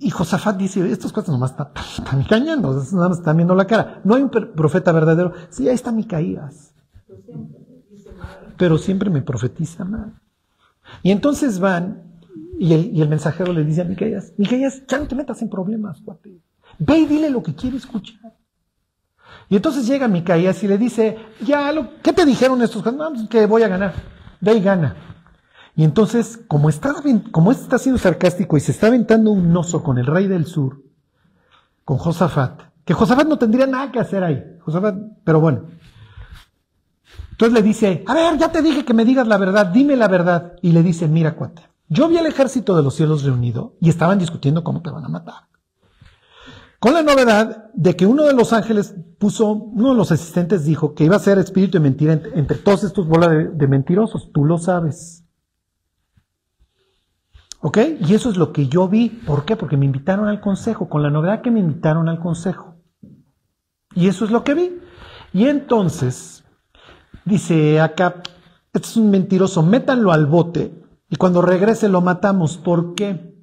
Speaker 2: Y Josafat dice, estos cosas nomás están, están engañando, nada más están viendo la cara. No hay un profeta verdadero. Sí, ahí está Micaías. Pero siempre me profetiza mal. Y entonces van, y el, mensajero le dice a Micaías, Micaías, ya no te metas en problemas, guapi. Ve y dile lo que quiere escuchar. Y entonces llega Micaías y le dice, ya, ¿qué te dijeron estos? No, pues que voy a ganar. Ve y gana. Y entonces, como está, como este está siendo sarcástico y se está aventando un oso con el rey del sur, con Josafat, que Josafat no tendría nada que hacer ahí. Josafat, pero bueno. Entonces le dice, a ver, ya te dije que me digas la verdad, dime la verdad. Y le dice, mira, cuate, yo vi al ejército de los cielos reunido y estaban discutiendo cómo te van a matar. Con la novedad de que uno de los ángeles puso, uno de los asistentes dijo que iba a ser espíritu de mentira entre, todos estos bolas de mentirosos. Tú lo sabes. ¿Ok? Y eso es lo que yo vi. ¿Por qué? Porque me invitaron al consejo, con la novedad que me invitaron al consejo. Y eso es lo que vi. Y entonces, dice acá, este es un mentiroso, métanlo al bote y cuando regrese lo matamos. ¿Por qué?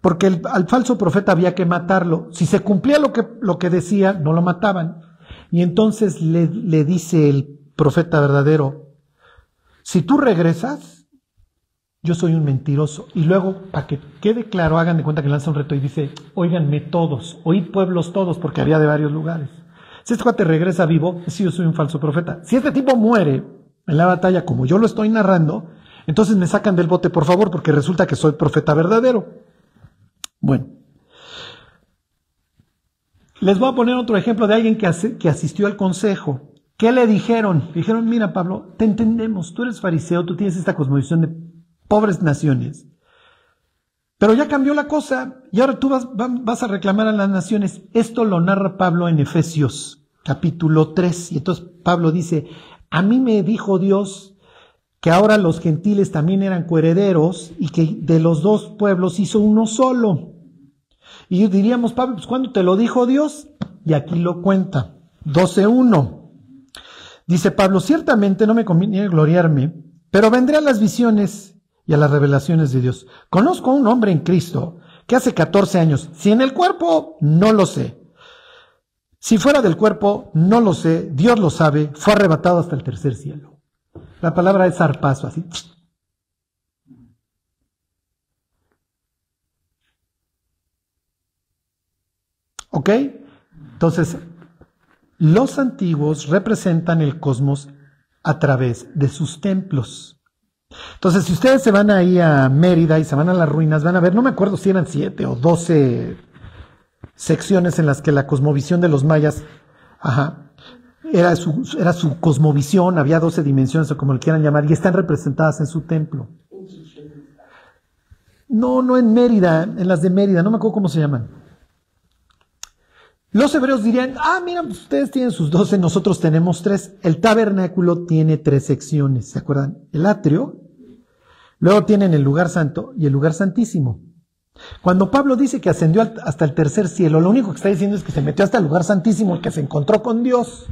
Speaker 2: Porque al falso profeta había que matarlo. Si se cumplía lo que, lo que decía, no lo mataban. Y entonces le, le dice el profeta verdadero, si tú regresas, yo soy un mentiroso. Y luego, para que quede claro, hagan de cuenta que lanza un reto y dice, oíganme todos, oíd pueblos todos, porque había de varios lugares. Si este cuate regresa vivo, si yo soy un falso profeta. Si este tipo muere, en la batalla, como yo lo estoy narrando, entonces me sacan del bote, por favor, porque resulta que soy profeta verdadero. Bueno. Les voy a poner otro ejemplo de alguien que, que asistió al consejo. ¿Qué le dijeron? Dijeron, mira Pablo, te entendemos, tú eres fariseo, tú tienes esta cosmovisión de pobres naciones. Pero ya cambió la cosa y ahora tú vas, a reclamar a las naciones. Esto lo narra Pablo en Efesios capítulo 3. Y entonces Pablo dice, a mí me dijo Dios que ahora los gentiles también eran coherederos y que de los dos pueblos hizo uno solo. Y diríamos, Pablo, pues ¿cuándo te lo dijo Dios? Y aquí lo cuenta. 12.1. Dice Pablo, ciertamente no me conviene gloriarme, pero vendré a las visiones y a las revelaciones de Dios. Conozco a un hombre en Cristo que hace 14 años, si en el cuerpo, no lo sé. Si fuera del cuerpo, no lo sé, Dios lo sabe, fue arrebatado hasta el tercer cielo. La palabra es zarpazo, así. ¿Ok? Entonces, los antiguos representan el cosmos a través de sus templos. Entonces, si ustedes se van ahí a Mérida y se van a las ruinas, van a ver, no me acuerdo si eran siete o doce secciones en las que la cosmovisión de los mayas, ajá, era su, era su cosmovisión, había doce dimensiones o como le quieran llamar, y están representadas en su templo. No, no en Mérida, en las de Mérida, no me acuerdo cómo se llaman. Los hebreos dirían, ah, mira, pues ustedes tienen sus doce, nosotros tenemos tres. El tabernáculo tiene tres secciones, ¿se acuerdan? El atrio, luego tienen el lugar santo y el lugar santísimo. Cuando Pablo dice que ascendió hasta el tercer cielo, lo único que está diciendo es que se metió hasta el lugar santísimo, que se encontró con Dios.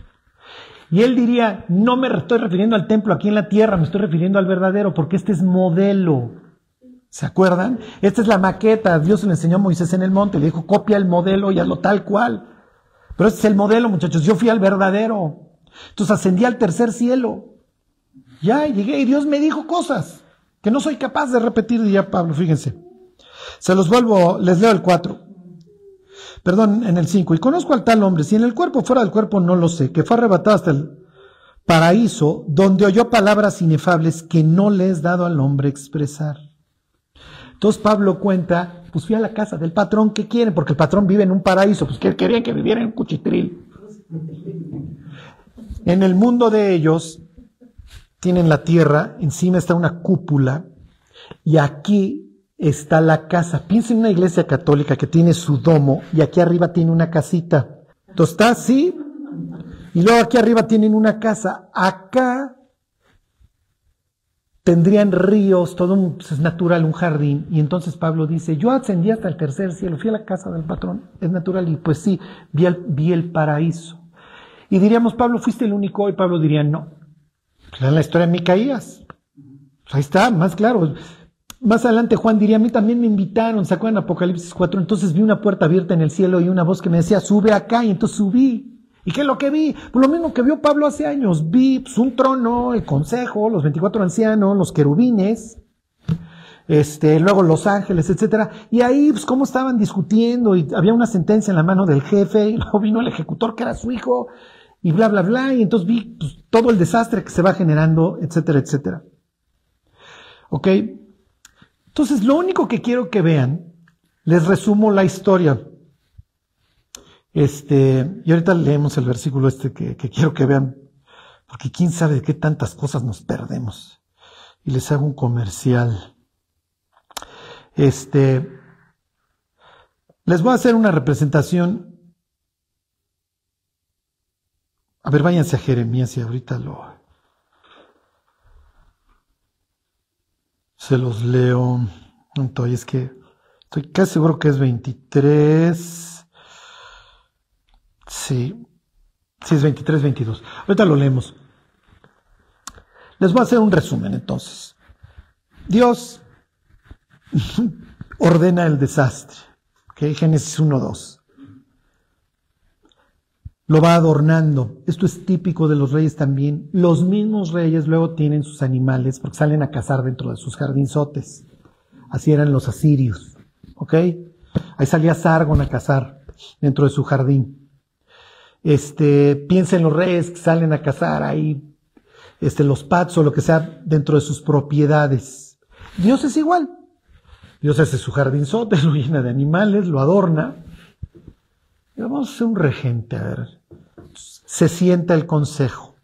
Speaker 2: Y él diría, no me estoy refiriendo al templo aquí en la tierra, me estoy refiriendo al verdadero, porque este es modelo. ¿Se acuerdan? Esta es la maqueta. Dios le enseñó a Moisés en el monte. Le dijo, copia el modelo y hazlo tal cual. Pero este es el modelo, muchachos. Yo fui al verdadero. Entonces ascendí al tercer cielo. Ya llegué y Dios me dijo cosas que no soy capaz de repetir, diría Pablo. Fíjense. Se los vuelvo, les leo el 4. Perdón, en el 5. Y conozco al tal hombre, si en el cuerpo, fuera del cuerpo, no lo sé, que fue arrebatado hasta el paraíso, donde oyó palabras inefables que no le es dado al hombre expresar. Entonces Pablo cuenta, pues fui a la casa del patrón, ¿qué quieren? Porque el patrón vive en un paraíso, pues que querían que viviera en un cuchitril. En el mundo de ellos tienen la tierra, encima está una cúpula, y aquí está la casa. Piensa en una iglesia católica que tiene su domo y aquí arriba tiene una casita. Entonces está así, y luego aquí arriba tienen una casa. Acá tendrían ríos, todo pues, es natural, un jardín. Y entonces Pablo dice, yo ascendí hasta el tercer cielo, fui a la casa del patrón, es natural. Y pues sí, vi el, paraíso. Y diríamos, Pablo, fuiste el único. Y Pablo diría, no. Pues, la historia de Micaías. Pues, ahí está, más claro. Más adelante Juan diría, a mí también me invitaron, ¿se acuerdan Apocalipsis 4? Entonces vi una puerta abierta en el cielo y una voz que me decía, sube acá, y entonces subí. ¿Y qué es lo que vi? Pues lo mismo que vio Pablo hace años. Vi pues, un trono, el consejo, los 24 ancianos, los querubines, este, luego los ángeles, etcétera. Y ahí, pues, cómo estaban discutiendo, y había una sentencia en la mano del jefe, y luego vino el ejecutor que era su hijo, y bla, bla, bla. Y entonces vi pues, todo el desastre que se va generando, etcétera, etcétera. ¿Ok? Entonces, lo único que quiero que vean, les resumo la historia. Este, y ahorita leemos el versículo este que, quiero que vean, porque quién sabe de qué tantas cosas nos perdemos. Y les hago un comercial. Este, les voy a hacer una representación. A ver, váyanse a Jeremías y ahorita lo. Se los leo. Entonces, es que estoy casi seguro que es 23. Sí, sí es 23, 22. Ahorita lo leemos. Les voy a hacer un resumen entonces. Dios ordena el desastre. ¿okay? Génesis 1, 2. Lo va adornando. Esto es típico de los reyes también. Los mismos reyes luego tienen sus animales porque salen a cazar dentro de sus jardinzotes. Así eran los asirios. ¿Ok? Ahí salía Sargon a cazar dentro de su jardín. Este, piensa en los reyes que salen a cazar ahí este, los pads o lo que sea dentro de sus propiedades. Dios es igual. Dios hace su jardinzote, lo llena de animales, lo adorna. Vamos a ser un regente, a ver. Se sienta el consejo.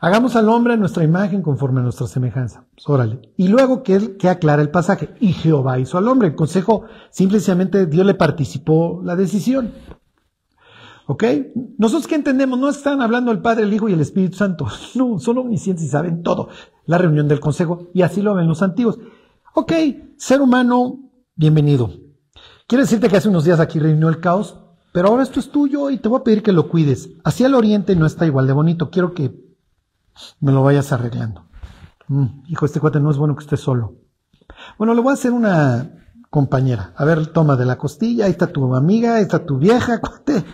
Speaker 2: Hagamos al hombre a nuestra imagen conforme a nuestra semejanza. Pues, órale. Y luego que, que aclara el pasaje. Y Jehová hizo al hombre. El consejo, simplemente Dios le participó la decisión. ¿Ok? Nosotros que entendemos, no están hablando el Padre, el Hijo y el Espíritu Santo. No, son omniscientes y saben todo. La reunión del consejo. Y así lo ven los antiguos. Ok, ser humano, bienvenido. Quiero decirte que hace unos días aquí reunió el caos, pero ahora esto es tuyo y te voy a pedir que lo cuides. Hacia el oriente no está igual de bonito. Quiero que me lo vayas arreglando. Mm, hijo, este cuate no es bueno que esté solo. Bueno, le voy a hacer una compañera. A ver, toma de la costilla, ahí está tu amiga, ahí está tu vieja, cuate.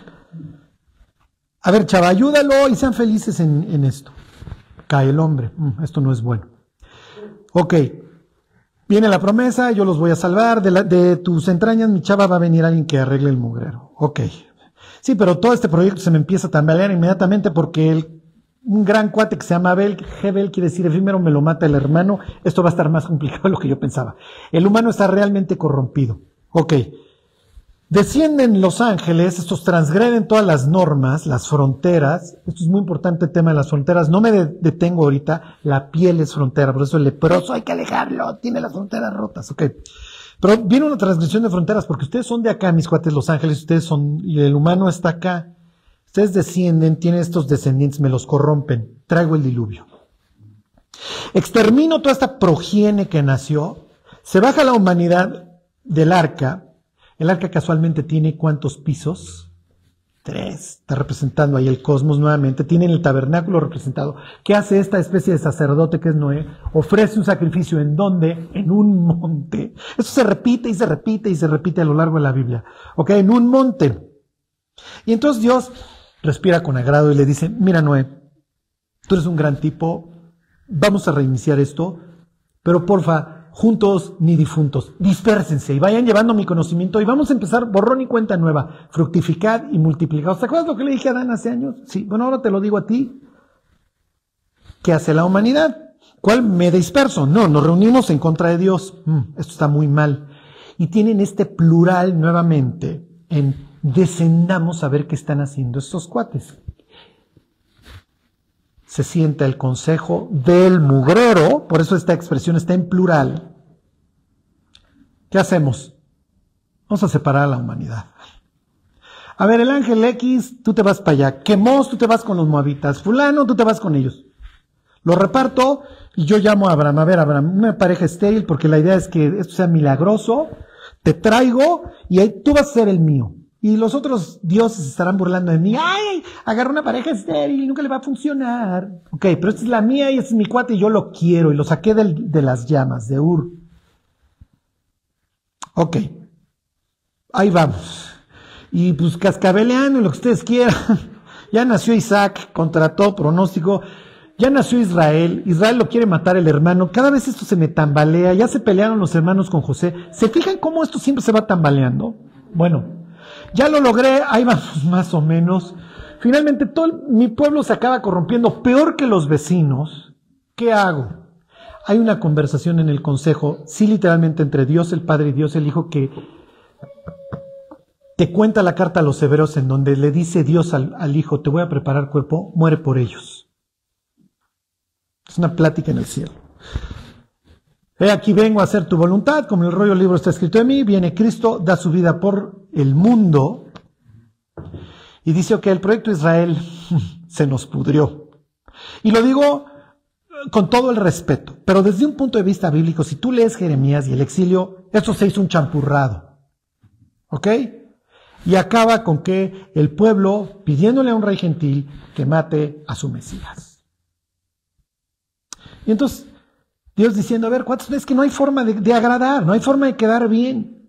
Speaker 2: A ver, chava, ayúdalo y sean felices en, esto. Cae el hombre. Mm, esto no es bueno. Ok. Viene la promesa, yo los voy a salvar. De, de tus entrañas, mi chava va a venir alguien que arregle el mugrero. Ok. Sí, pero todo este proyecto se me empieza a tambalear inmediatamente porque el, un gran cuate que se llama Abel, Hebel quiere decir efímero, me lo mata el hermano. Esto va a estar más complicado de lo que yo pensaba. El humano está realmente corrompido. Ok. Descienden los ángeles, estos transgreden todas las normas, las fronteras. Esto es muy importante el tema de las fronteras. No me detengo ahorita. La piel es frontera, por eso el leproso hay que alejarlo, tiene las fronteras rotas. Ok. Pero viene una transgresión de fronteras porque ustedes son de acá, mis cuates, los ángeles, ustedes son, y el humano está acá. Ustedes descienden, tienen estos descendientes, me los corrompen. Traigo el diluvio. Extermino toda esta progenie que nació. Se baja la humanidad del arca el arca casualmente tiene cuántos pisos? Tres. Está representando ahí el cosmos nuevamente. Tienen el tabernáculo representado. ¿Qué hace esta especie de sacerdote que es Noé? Ofrece un sacrificio en dónde? En un monte. Eso se repite y se repite y se repite a lo largo de la Biblia. ¿Ok? En un monte. Y entonces Dios respira con agrado y le dice, mira Noé, tú eres un gran tipo, vamos a reiniciar esto, pero porfa, juntos ni difuntos. Dispérsense y vayan llevando mi conocimiento y vamos a empezar borrón y cuenta nueva. Fructificad y multiplicad. ¿Te acuerdas lo que le dije a Adán hace años? Sí, bueno, ahora te lo digo a ti. ¿Qué hace la humanidad? ¿Cuál me disperso? No, nos reunimos en contra de Dios. Mm, esto está muy mal. Y tienen este plural nuevamente en descendamos a ver qué están haciendo estos cuates se sienta el consejo del mugrero, por eso esta expresión está en plural. ¿Qué hacemos? Vamos a separar a la humanidad. A ver, el ángel X, tú te vas para allá. Quemos, tú te vas con los moabitas. Fulano, tú te vas con ellos. Lo reparto y yo llamo a Abraham. A ver, Abraham, una pareja estéril porque la idea es que esto sea milagroso. Te traigo y ahí tú vas a ser el mío. Y los otros dioses estarán burlando de mí. ¡Ay! Agarra una pareja estéril y nunca le va a funcionar. Ok, pero esta es la mía y este es mi cuate y yo lo quiero. Y lo saqué de las llamas, de Ur. Ok. Ahí vamos. Y pues cascabeleando lo que ustedes quieran. ya nació Isaac contra todo pronóstico. Ya nació Israel. Israel lo quiere matar el hermano. Cada vez esto se me tambalea. Ya se pelearon los hermanos con José. ¿Se fijan cómo esto siempre se va tambaleando? Bueno, ya lo logré, ahí vamos más o menos. Finalmente todo mi pueblo se acaba corrompiendo peor que los vecinos. ¿Qué hago? Hay una conversación en el consejo, sí literalmente entre Dios el Padre y Dios el Hijo, que te cuenta la carta a los severos en donde le dice Dios al, al Hijo, te voy a preparar cuerpo, muere por ellos. Es una plática en el cielo. He aquí vengo a hacer tu voluntad, como el rollo libro está escrito de mí, viene Cristo, da su vida por el mundo y dice que el proyecto Israel se nos pudrió. Y lo digo con todo el respeto, pero desde un punto de vista bíblico, si tú lees Jeremías y el exilio, eso se hizo un champurrado. ¿Ok? Y acaba con que el pueblo pidiéndole a un rey gentil que mate a su Mesías. Y entonces Dios diciendo, a ver, ¿cuántas veces que no hay forma de, agradar, no hay forma de quedar bien?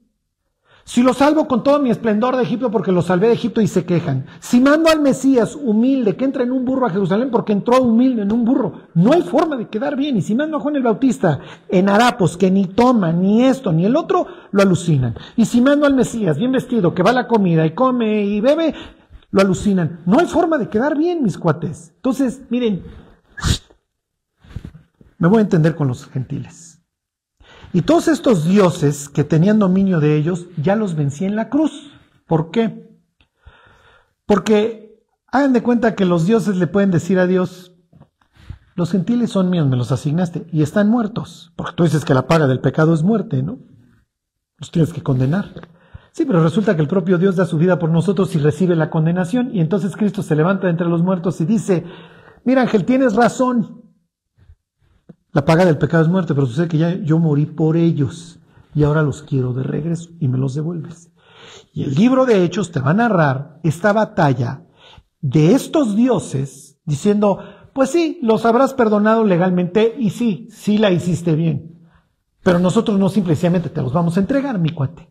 Speaker 2: Si lo salvo con todo mi esplendor de Egipto porque lo salvé de Egipto y se quejan. Si mando al Mesías humilde que entra en un burro a Jerusalén porque entró humilde en un burro, no hay forma de quedar bien. Y si mando a Juan el Bautista en harapos que ni toma, ni esto, ni el otro, lo alucinan. Y si mando al Mesías bien vestido que va a la comida y come y bebe, lo alucinan. No hay forma de quedar bien, mis cuates. Entonces, miren, Me voy a entender con los gentiles. Y todos estos dioses que tenían dominio de ellos, ya los vencí en la cruz. ¿Por qué? Porque hagan de cuenta que los dioses le pueden decir a Dios, los gentiles son míos, me los asignaste, y están muertos. Porque tú dices que la paga del pecado es muerte, ¿no? Los tienes que condenar. Sí, pero resulta que el propio Dios da su vida por nosotros y recibe la condenación, y entonces Cristo se levanta entre los muertos y dice, mira Ángel, tienes razón. La paga del pecado es muerte, pero sucede que ya yo morí por ellos y ahora los quiero de regreso y me los devuelves. Y el libro de Hechos te va a narrar esta batalla de estos dioses diciendo, pues sí, los habrás perdonado legalmente y sí, sí la hiciste bien. Pero nosotros no simplemente te los vamos a entregar, mi cuate.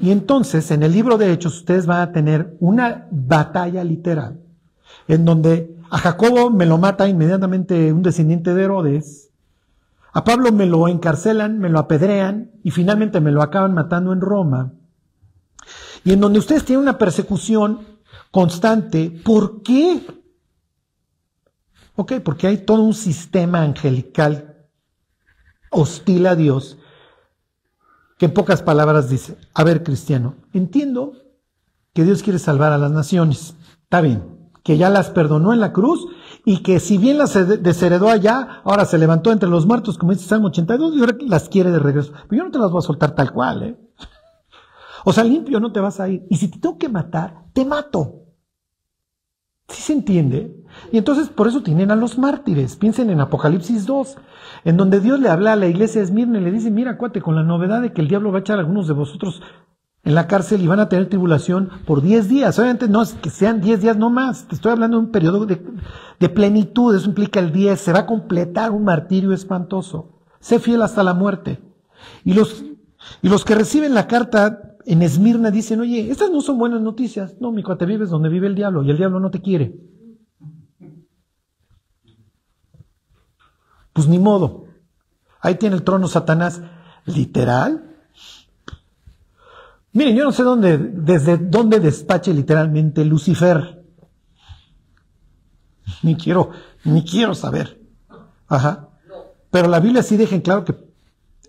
Speaker 2: Y entonces, en el libro de Hechos, ustedes van a tener una batalla literal, en donde a Jacobo me lo mata inmediatamente un descendiente de Herodes, a Pablo me lo encarcelan, me lo apedrean y finalmente me lo acaban matando en Roma. Y en donde ustedes tienen una persecución constante. ¿Por qué? Ok, porque hay todo un sistema angelical hostil a Dios que en pocas palabras dice, a ver cristiano, entiendo que Dios quiere salvar a las naciones, está bien, que ya las perdonó en la cruz y que si bien las desheredó allá, ahora se levantó entre los muertos, como dice Salmo 82, y ahora las quiere de regreso. Pero yo no te las voy a soltar tal cual, ¿eh? O sea, limpio no te vas a ir. Y si te tengo que matar, te mato. ¿Sí se entiende? Y entonces por eso tienen a los mártires. Piensen en Apocalipsis 2, en donde Dios le habla a la iglesia de Esmirna y le dice, mira, cuate, con la novedad de que el diablo va a echar a algunos de vosotros en la cárcel y van a tener tribulación por 10 días. Obviamente no es que sean 10 días, no más. Te estoy hablando de un periodo de, plenitud. Eso implica el 10. Se va a completar un martirio espantoso. Sé fiel hasta la muerte. Y los, y los que reciben la carta en Esmirna dicen, oye, estas no son buenas noticias. No, mi te vives donde vive el diablo y el diablo no te quiere. Pues ni modo. Ahí tiene el trono Satanás. Literal. Miren, yo no sé dónde, desde dónde despache literalmente Lucifer. Ni quiero, ni quiero saber. Ajá. Pero la Biblia sí deja en claro que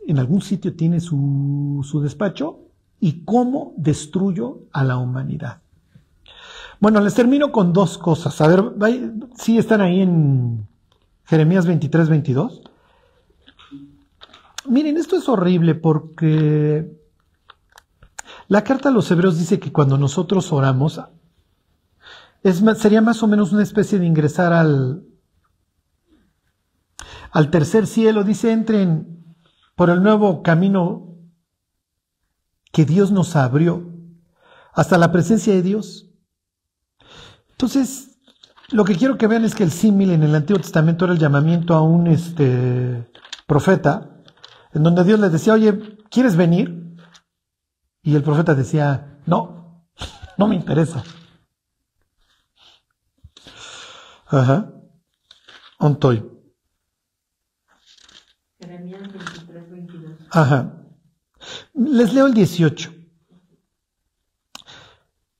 Speaker 2: en algún sitio tiene su, su despacho y cómo destruyo a la humanidad. Bueno, les termino con dos cosas. A ver, ¿sí están ahí en Jeremías 23, 22? Miren, esto es horrible porque la carta a los hebreos dice que cuando nosotros oramos, sería más o menos una especie de ingresar al, al tercer cielo. Dice, entren por el nuevo camino que Dios nos abrió hasta la presencia de Dios. Entonces, lo que quiero que vean es que el símil en el Antiguo Testamento era el llamamiento a un este, profeta, en donde Dios le decía, oye, ¿quieres venir? Y el profeta decía, no, no me interesa. Ajá. Ontoy.
Speaker 3: Jeremías 23, 22.
Speaker 2: Ajá. Les leo el 18.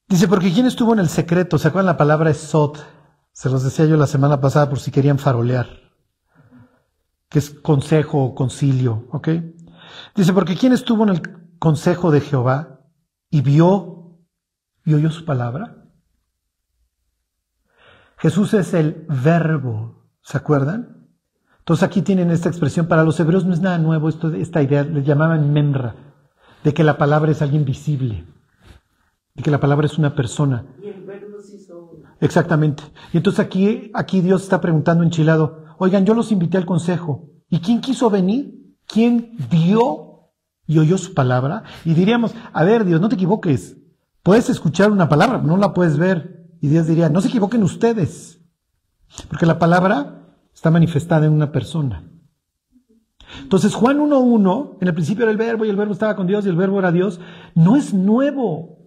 Speaker 2: Dice, porque ¿quién estuvo en el secreto? ¿Se acuerdan la palabra es sot? Se los decía yo la semana pasada por si querían farolear. Que es consejo o concilio, ¿ok? Dice, porque ¿quién estuvo en el consejo de Jehová y vio y oyó su palabra? Jesús es el verbo, ¿se acuerdan? Entonces aquí tienen esta expresión, para los hebreos no es nada nuevo esto, esta idea, le llamaban memra, de que la palabra es alguien visible, de que la palabra es una persona.
Speaker 1: Y el verbo se hizo
Speaker 2: Exactamente. Y entonces aquí, aquí Dios está preguntando enchilado, oigan, yo los invité al consejo, ¿y quién quiso venir? ¿Quién vio y oyó su palabra? Y diríamos, a ver Dios, no te equivoques, puedes escuchar una palabra, no la puedes ver. Y Dios diría, no se equivoquen ustedes, porque la palabra está manifestada en una persona. Entonces Juan 1.1, en el principio era el verbo y el verbo estaba con Dios y el verbo era Dios, no es nuevo.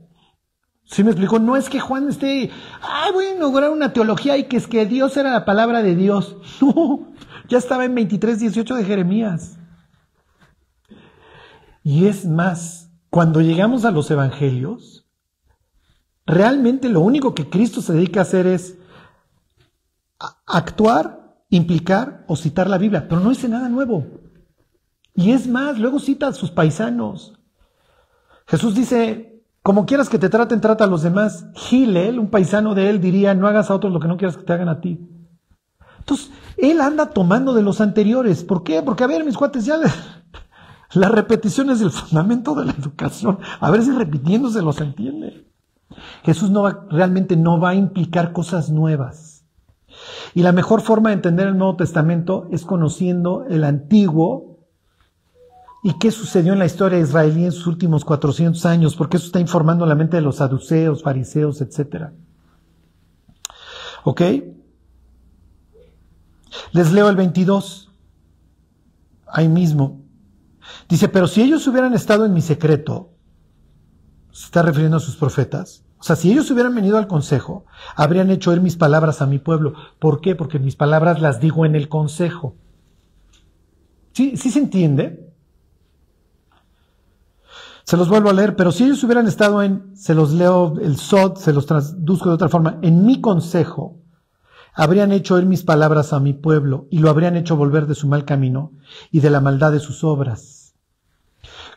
Speaker 2: ¿Sí me explicó? No es que Juan esté, ay, voy a inaugurar una teología y que es que Dios era la palabra de Dios. No, ya estaba en 23.18 de Jeremías. Y es más, cuando llegamos a los evangelios, realmente lo único que Cristo se dedica a hacer es actuar implicar o citar la Biblia, pero no dice nada nuevo. Y es más, luego cita a sus paisanos. Jesús dice, como quieras que te traten, trata a los demás. Gilel, un paisano de él, diría, no hagas a otros lo que no quieras que te hagan a ti. Entonces, él anda tomando de los anteriores. ¿Por qué? Porque, a ver, mis cuates, ya la repetición es el fundamento de la educación. A ver si repitiéndose los entiende. Jesús no realmente no va a implicar cosas nuevas. Y la mejor forma de entender el Nuevo Testamento es conociendo el Antiguo y qué sucedió en la historia israelí en sus últimos 400 años, porque eso está informando la mente de los saduceos, fariseos, etc. ¿Ok? Les leo el 22, ahí mismo. Dice, pero si ellos hubieran estado en mi secreto, se está refiriendo a sus profetas, o sea, si ellos hubieran venido al consejo, habrían hecho oír mis palabras a mi pueblo. ¿Por qué? Porque mis palabras las digo en el consejo. ¿Sí, ¿Sí se entiende? Se los vuelvo a leer, pero si ellos hubieran estado en, se los leo el SOD, se los traduzco de otra forma, en mi consejo, habrían hecho oír mis palabras a mi pueblo y lo habrían hecho volver de su mal camino y de la maldad de sus obras.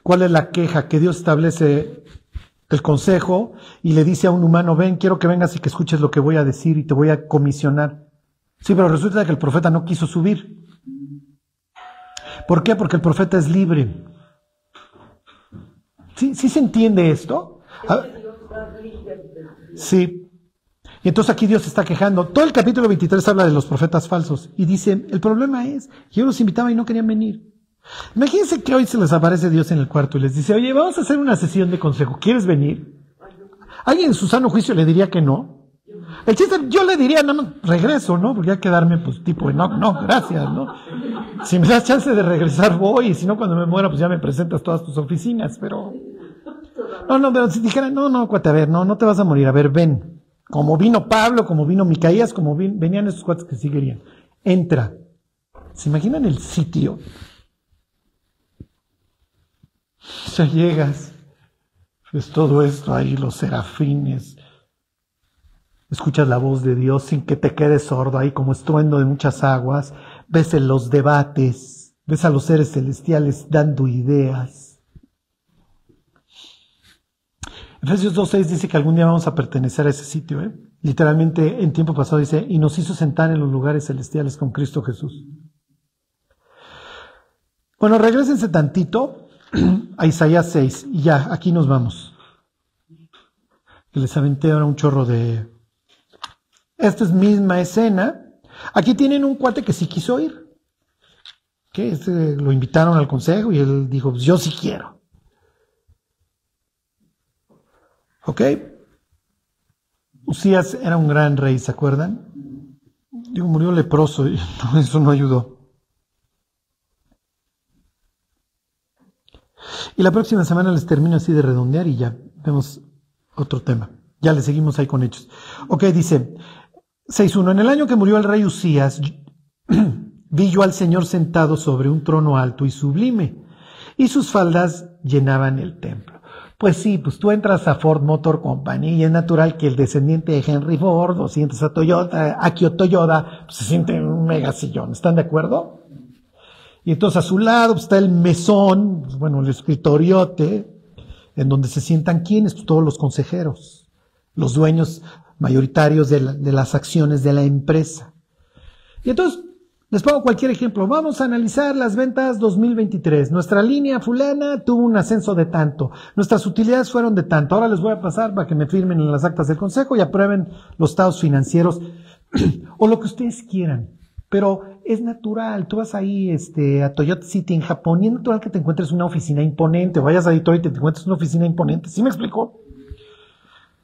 Speaker 2: ¿Cuál es la queja? Que Dios establece el consejo y le dice a un humano, ven, quiero que vengas y que escuches lo que voy a decir y te voy a comisionar. Sí, pero resulta que el profeta no quiso subir. ¿Por qué? Porque el profeta es libre. ¿Sí, ¿sí se entiende esto? Sí. Y entonces aquí Dios está quejando. Todo el capítulo 23 habla de los profetas falsos y dice, el problema es yo los invitaba y no querían venir. Imagínense que hoy se les aparece Dios en el cuarto y les dice, oye, vamos a hacer una sesión de consejo, ¿quieres venir? ¿Alguien en su sano juicio le diría que no? El chiste, yo le diría, nada más regreso, ¿no? Porque ya quedarme, pues, tipo, no, no, gracias, ¿no? Si me das chance de regresar, voy, y si no, cuando me muera, pues ya me presentas todas tus oficinas, pero... No, no, pero si dijera, no, no, cuate, a ver, no, no te vas a morir, a ver, ven. Como vino Pablo, como vino Micaías, como venían esos cuates que sí querían. Entra. ¿Se imaginan el sitio? Ya llegas, ves todo esto ahí, los serafines, escuchas la voz de Dios sin que te quedes sordo ahí como estruendo de muchas aguas, ves en los debates, ves a los seres celestiales dando ideas. Efesios 2.6 dice que algún día vamos a pertenecer a ese sitio, ¿eh? literalmente en tiempo pasado dice, y nos hizo sentar en los lugares celestiales con Cristo Jesús. Bueno, regresense tantito a Isaías 6 y ya, aquí nos vamos. Que les aventé ahora un chorro de... Esta es misma escena. Aquí tienen un cuate que sí quiso ir. Que este, lo invitaron al consejo y él dijo, pues yo sí quiero. ¿Ok? Usías era un gran rey, ¿se acuerdan? Digo, murió leproso y eso no ayudó. Y la próxima semana les termino así de redondear y ya vemos otro tema. Ya le seguimos ahí con hechos. Ok, dice 6.1. En el año que murió el rey Usías, vi yo al Señor sentado sobre un trono alto y sublime, y sus faldas llenaban el templo. Pues sí, pues tú entras a Ford Motor Company y es natural que el descendiente de Henry Ford o sientes a Toyota, Akio Toyota, pues se siente en un mega sillón. ¿Están de acuerdo? Y entonces a su lado está el mesón, bueno, el escritoriote, en donde se sientan quienes, pues todos los consejeros, los dueños mayoritarios de, de las acciones de la empresa. Y entonces, les pongo cualquier ejemplo. Vamos a analizar las ventas 2023. Nuestra línea fulana tuvo un ascenso de tanto. Nuestras utilidades fueron de tanto. Ahora les voy a pasar para que me firmen en las actas del consejo y aprueben los estados financieros o lo que ustedes quieran. Pero es natural, tú vas ahí este, a Toyota City en Japón y es natural que te encuentres una oficina imponente, o vayas a Detroit y te encuentres una oficina imponente. ¿Sí me explicó?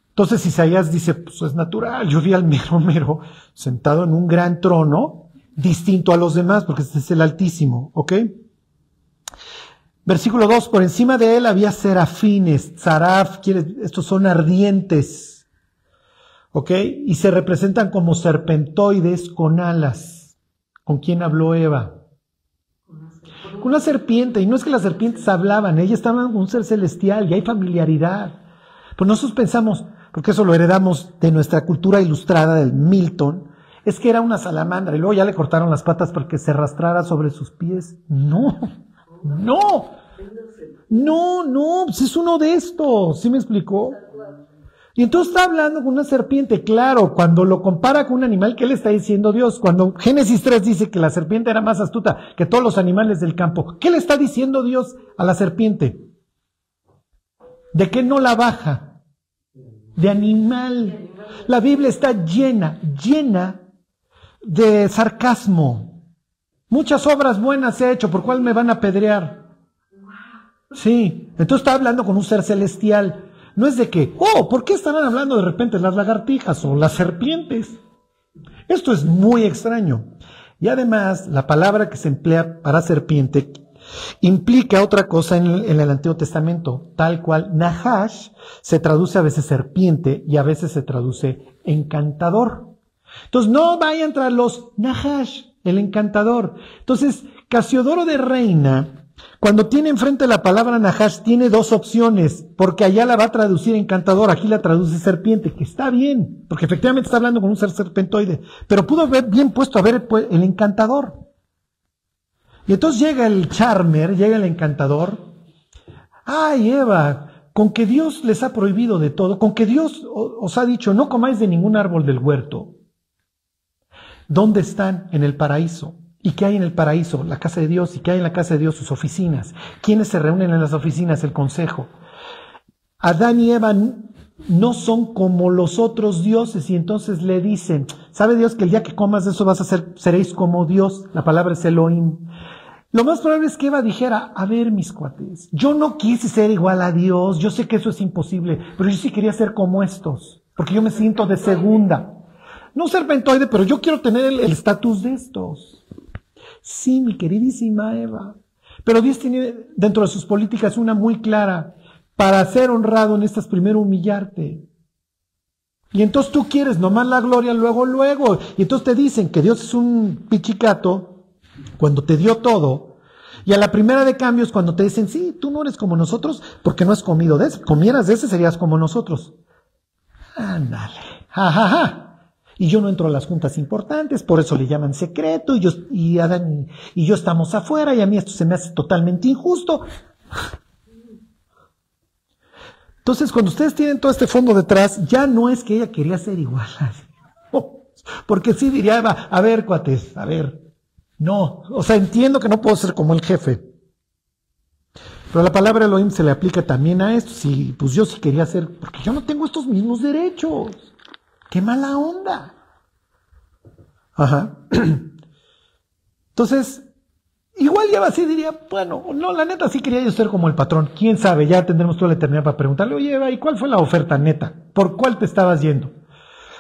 Speaker 2: Entonces Isaías dice, pues es natural, yo vi al mero mero sentado en un gran trono, distinto a los demás, porque este es el Altísimo, ¿ok? Versículo 2, por encima de él había serafines, zaraf, estos son ardientes, ¿ok? Y se representan como serpentoides con alas. ¿Con quién habló Eva? Con una serpiente. Y no es que las serpientes hablaban, ellas estaban con un ser celestial y hay familiaridad. Pues nosotros pensamos, porque eso lo heredamos de nuestra cultura ilustrada del Milton, es que era una salamandra y luego ya le cortaron las patas para que se arrastrara sobre sus pies. No, no, no, no, pues es uno de estos, ¿sí me explicó? Y entonces está hablando con una serpiente, claro, cuando lo compara con un animal, ¿qué le está diciendo Dios? Cuando Génesis 3 dice que la serpiente era más astuta que todos los animales del campo, ¿qué le está diciendo Dios a la serpiente? ¿De qué no la baja? De animal. La Biblia está llena, llena de sarcasmo. Muchas obras buenas he hecho, ¿por cuál me van a apedrear? Sí, entonces está hablando con un ser celestial. No es de que, oh, ¿por qué estarán hablando de repente las lagartijas o las serpientes? Esto es muy extraño. Y además, la palabra que se emplea para serpiente implica otra cosa en el, Antiguo Testamento, tal cual Nahash se traduce a veces serpiente y a veces se traduce encantador. Entonces, no vayan tras los Nahash, el encantador. Entonces, Casiodoro de Reina cuando tiene enfrente la palabra Nahash, tiene dos opciones, porque allá la va a traducir encantador, aquí la traduce serpiente, que está bien, porque efectivamente está hablando con un ser serpentoide, pero pudo haber bien puesto a ver pues, el encantador. Y entonces llega el charmer, llega el encantador. Ay, Eva, con que Dios les ha prohibido de todo, con que Dios os ha dicho, no comáis de ningún árbol del huerto. ¿Dónde están? En el paraíso. ¿Y qué hay en el paraíso? La casa de Dios. ¿Y qué hay en la casa de Dios? Sus oficinas. ¿Quiénes se reúnen en las oficinas? El consejo. Adán y Eva no son como los otros dioses y entonces le dicen, ¿sabe Dios que el día que comas de eso vas a ser, seréis como Dios? La palabra es Elohim. Lo más probable es que Eva dijera, a ver mis cuates, yo no quise ser igual a Dios, yo sé que eso es imposible, pero yo sí quería ser como estos, porque yo me siento de segunda. No serpentoide, pero yo quiero tener el estatus de estos. Sí, mi queridísima Eva. Pero Dios tiene dentro de sus políticas una muy clara. Para ser honrado necesitas primero humillarte. Y entonces tú quieres nomás la gloria luego, luego. Y entonces te dicen que Dios es un pichicato cuando te dio todo. Y a la primera de cambios cuando te dicen, sí, tú no eres como nosotros porque no has comido de ese. Comieras de ese serías como nosotros. Ándale. Ja, ja, ja. Y yo no entro a las juntas importantes, por eso le llaman secreto, y yo, y Adán y, yo estamos afuera, y a mí esto se me hace totalmente injusto. Entonces, cuando ustedes tienen todo este fondo detrás, ya no es que ella quería ser igual. Porque sí diría Eva, a ver, cuates, a ver. No, o sea, entiendo que no puedo ser como el jefe. Pero la palabra Elohim se le aplica también a esto. Sí, pues yo sí quería ser, porque yo no tengo estos mismos derechos. ¡Qué mala onda! Ajá. Entonces, igual ya así diría, bueno, no, la neta sí quería yo ser como el patrón. Quién sabe, ya tendremos toda la eternidad para preguntarle, oye, Eva, ¿y cuál fue la oferta neta? ¿Por cuál te estabas yendo?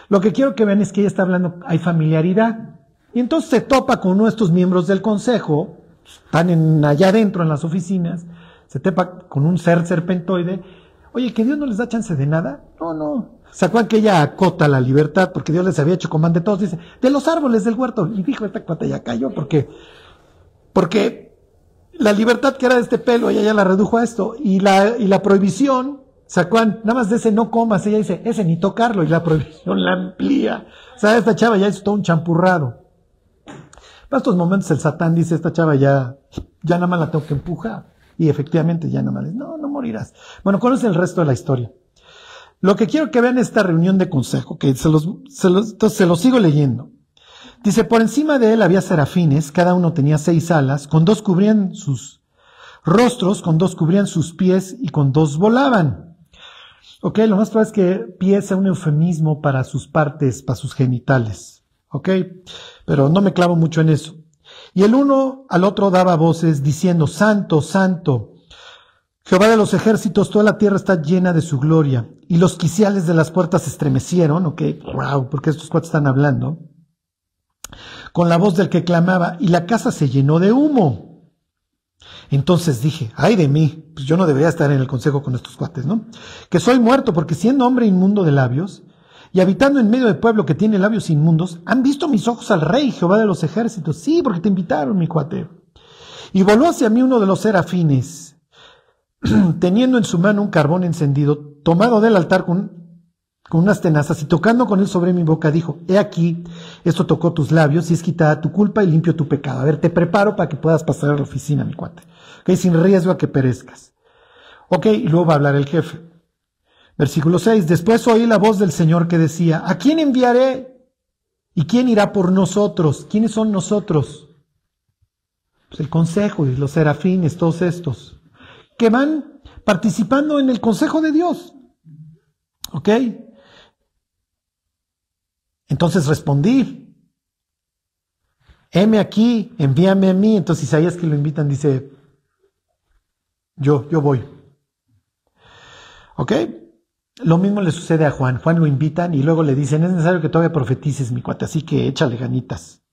Speaker 2: Lo que quiero que vean es que ella está hablando, hay familiaridad. Y entonces se topa con uno de estos miembros del consejo, están allá adentro en las oficinas, se topa con un ser serpentoide. Oye, ¿que Dios no les da chance de nada? No, no, ¿Se que ella acota la libertad porque Dios les había hecho comando de todos? Dice, de los árboles del huerto. Y dijo, esta cuata ya cayó porque, porque la libertad que era de este pelo, ella ya la redujo a esto. Y la, y la prohibición, Sacuán, nada más de ese no comas, ella dice, ese ni tocarlo, y la prohibición la amplía. O sea, esta chava ya es todo un champurrado. En estos momentos el Satán dice, esta chava ya, ya nada más la tengo que empujar. Y efectivamente ya nada más, no, no morirás. Bueno, ¿cuál es el resto de la historia? Lo que quiero que vean esta reunión de consejo, que se los, se los, se los sigo leyendo. Dice, por encima de él había serafines, cada uno tenía seis alas, con dos cubrían sus rostros, con dos cubrían sus pies y con dos volaban. Ok, lo más probable es que pies sea un eufemismo para sus partes, para sus genitales. Ok, pero no me clavo mucho en eso. Y el uno al otro daba voces diciendo, Santo, Santo, Jehová de los ejércitos, toda la tierra está llena de su gloria. Y los quiciales de las puertas se estremecieron, ok, wow, porque estos cuatro están hablando, con la voz del que clamaba, y la casa se llenó de humo. Entonces dije, ay de mí, pues yo no debería estar en el consejo con estos cuates, ¿no? Que soy muerto porque siendo hombre inmundo de labios, y habitando en medio del pueblo que tiene labios inmundos, han visto mis ojos al rey, Jehová de los ejércitos. Sí, porque te invitaron, mi cuate. Y voló hacia mí uno de los serafines, teniendo en su mano un carbón encendido, tomado del altar con, unas tenazas y tocando con él sobre mi boca dijo, he aquí, esto tocó tus labios y es quitada tu culpa y limpio tu pecado. A ver, te preparo para que puedas pasar a la oficina, mi cuate. Ok, sin riesgo a que perezcas. Ok, y luego va a hablar el jefe. Versículo 6. Después oí la voz del Señor que decía, ¿a quién enviaré? ¿Y quién irá por nosotros? ¿Quiénes son nosotros? Pues el consejo y los serafines, todos estos, que van participando en el consejo de Dios. ¿Ok? Entonces respondí, heme aquí, envíame a mí. Entonces Isaías que lo invitan dice, yo, yo voy. ¿Ok? Lo mismo le sucede a Juan. Juan lo invitan y luego le dicen, es necesario que todavía profetices, mi cuate, así que échale ganitas.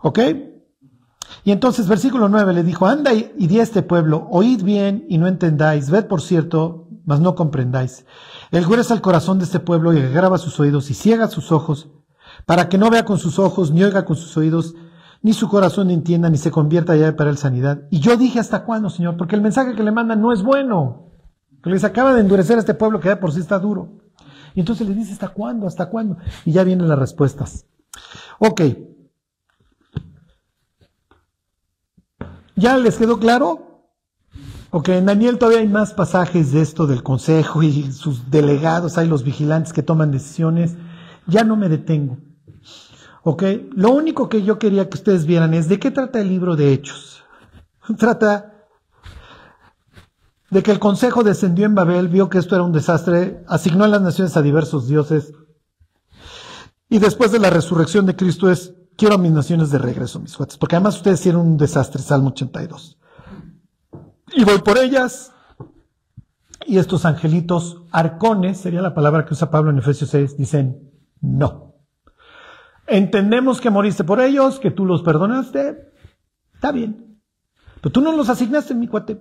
Speaker 2: ¿Ok? Y entonces, versículo 9 le dijo, anda y, di a este pueblo, oíd bien y no entendáis, ved por cierto, mas no comprendáis. El gruesa el corazón de este pueblo y agrava sus oídos y ciega sus ojos, para que no vea con sus ojos, ni oiga con sus oídos, ni su corazón entienda, ni se convierta ya para el sanidad. Y yo dije, ¿hasta cuándo, Señor? Porque el mensaje que le mandan no es bueno que les acaba de endurecer a este pueblo que ya por sí está duro. Y entonces le dice, ¿hasta cuándo? ¿Hasta cuándo? Y ya vienen las respuestas. Ok. ¿Ya les quedó claro? Ok, en Daniel todavía hay más pasajes de esto del consejo y sus delegados, hay los vigilantes que toman decisiones. Ya no me detengo. Ok, lo único que yo quería que ustedes vieran es de qué trata el libro de Hechos. Trata de que el consejo descendió en Babel, vio que esto era un desastre, asignó a las naciones a diversos dioses, y después de la resurrección de Cristo es, quiero a mis naciones de regreso, mis cuates, porque además ustedes hicieron un desastre, Salmo 82. Y voy por ellas, y estos angelitos, arcones, sería la palabra que usa Pablo en Efesios 6, dicen, no. Entendemos que moriste por ellos, que tú los perdonaste, está bien. Pero tú no los asignaste, mi cuate.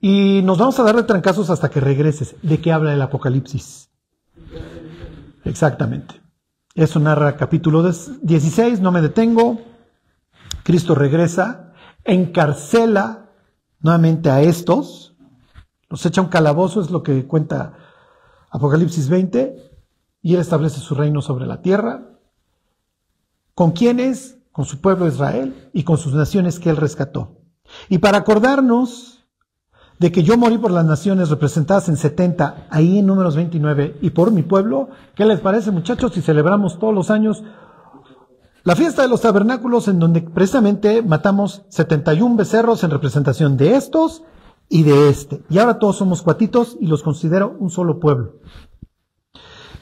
Speaker 2: Y nos vamos a dar de trancazos hasta que regreses. ¿De qué habla el Apocalipsis? Exactamente. Eso narra capítulo 16, no me detengo. Cristo regresa, encarcela nuevamente a estos, los echa un calabozo, es lo que cuenta Apocalipsis 20, y él establece su reino sobre la tierra. ¿Con quiénes? Con su pueblo Israel y con sus naciones que él rescató. Y para acordarnos de que yo morí por las naciones representadas en 70, ahí en números 29, y por mi pueblo, ¿qué les parece muchachos si celebramos todos los años la fiesta de los tabernáculos en donde precisamente matamos 71 becerros en representación de estos y de este? Y ahora todos somos cuatitos y los considero un solo pueblo.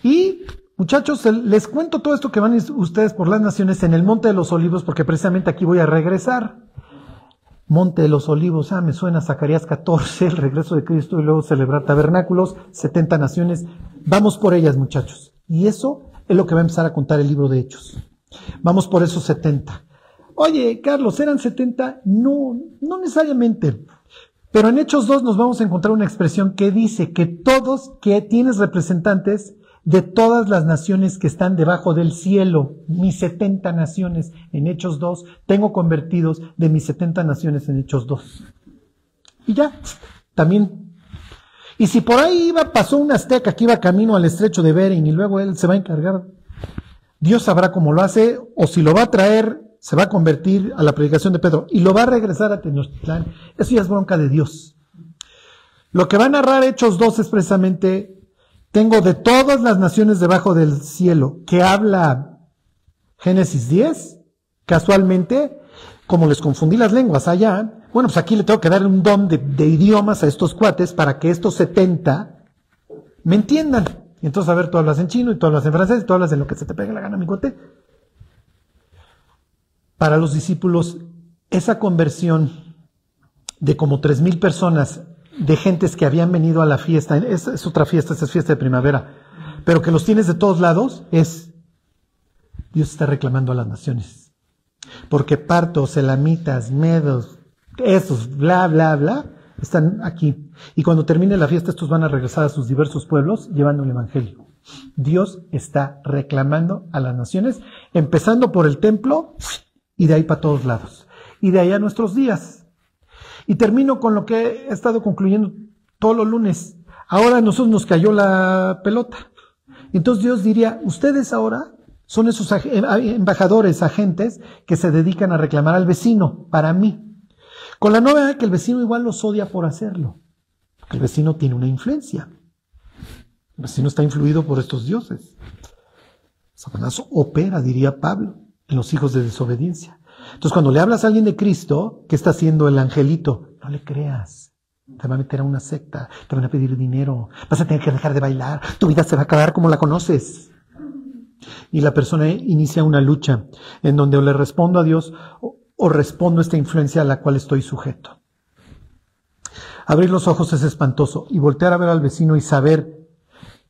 Speaker 2: Y muchachos, les cuento todo esto que van ustedes por las naciones en el Monte de los Olivos porque precisamente aquí voy a regresar. Monte de los Olivos, ah, me suena Zacarías 14, el regreso de Cristo y luego celebrar tabernáculos, 70 naciones. Vamos por ellas, muchachos. Y eso es lo que va a empezar a contar el libro de Hechos. Vamos por esos 70. Oye, Carlos, ¿eran 70? No, no necesariamente. Pero en Hechos 2 nos vamos a encontrar una expresión que dice que todos que tienes representantes de todas las naciones que están debajo del cielo, mis 70 naciones en Hechos 2, tengo convertidos de mis 70 naciones en Hechos 2. Y ya, también. Y si por ahí iba, pasó un azteca que iba camino al estrecho de Bering y luego él se va a encargar, Dios sabrá cómo lo hace, o si lo va a traer, se va a convertir a la predicación de Pedro y lo va a regresar a Tenochtitlán. Eso ya es bronca de Dios. Lo que va a narrar Hechos 2 es precisamente tengo de todas las naciones debajo del cielo que habla Génesis 10, casualmente, como les confundí las lenguas allá, bueno, pues aquí le tengo que dar un don de, idiomas a estos cuates para que estos 70 me entiendan. Y entonces, a ver, tú hablas en chino y tú hablas en francés y tú hablas de lo que se te pegue la gana, mi cuate. Para los discípulos, esa conversión de como tres mil personas de gentes que habían venido a la fiesta, es, otra fiesta, esta es fiesta de primavera, pero que los tienes de todos lados, es Dios está reclamando a las naciones. Porque partos, elamitas, medos, esos, bla, bla, bla, están aquí. Y cuando termine la fiesta, estos van a regresar a sus diversos pueblos llevando el Evangelio. Dios está reclamando a las naciones, empezando por el templo y de ahí para todos lados. Y de ahí a nuestros días. Y termino con lo que he estado concluyendo todos los lunes. Ahora a nosotros nos cayó la pelota. Entonces Dios diría, ustedes ahora son esos embajadores, agentes que se dedican a reclamar al vecino para mí. Con la novedad que el vecino igual los odia por hacerlo. El vecino tiene una influencia. El vecino está influido por estos dioses. Satanás opera, diría Pablo, en los hijos de desobediencia. Entonces, cuando le hablas a alguien de Cristo, ¿qué está haciendo el angelito? No le creas. Te va a meter a una secta, te van a pedir dinero, vas a tener que dejar de bailar, tu vida se va a acabar como la conoces. Y la persona inicia una lucha en donde o le respondo a Dios o, o respondo a esta influencia a la cual estoy sujeto. Abrir los ojos es espantoso y voltear a ver al vecino y saber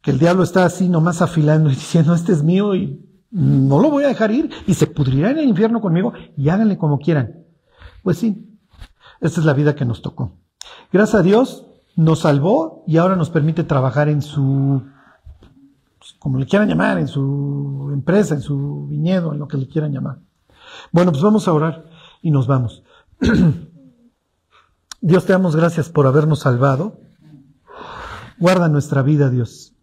Speaker 2: que el diablo está así nomás afilando y diciendo, este es mío y no lo voy a dejar ir y se pudrirá en el infierno conmigo y háganle como quieran. Pues sí, esta es la vida que nos tocó. Gracias a Dios nos salvó y ahora nos permite trabajar en su, pues, como le quieran llamar, en su empresa, en su viñedo, en lo que le quieran llamar. Bueno, pues vamos a orar y nos vamos. Dios te damos gracias por habernos salvado. Guarda nuestra vida, Dios.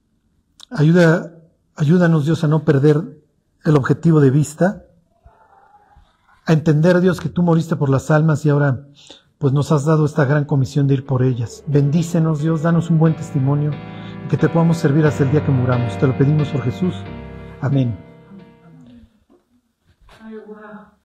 Speaker 2: Ayuda, ayúdanos, Dios, a no perder el objetivo de vista, a entender, Dios, que tú moriste por las almas y ahora pues nos has dado esta gran comisión de ir por ellas. Bendícenos, Dios, danos un buen testimonio y que te podamos servir hasta el día que muramos. Te lo pedimos por Jesús. Amén.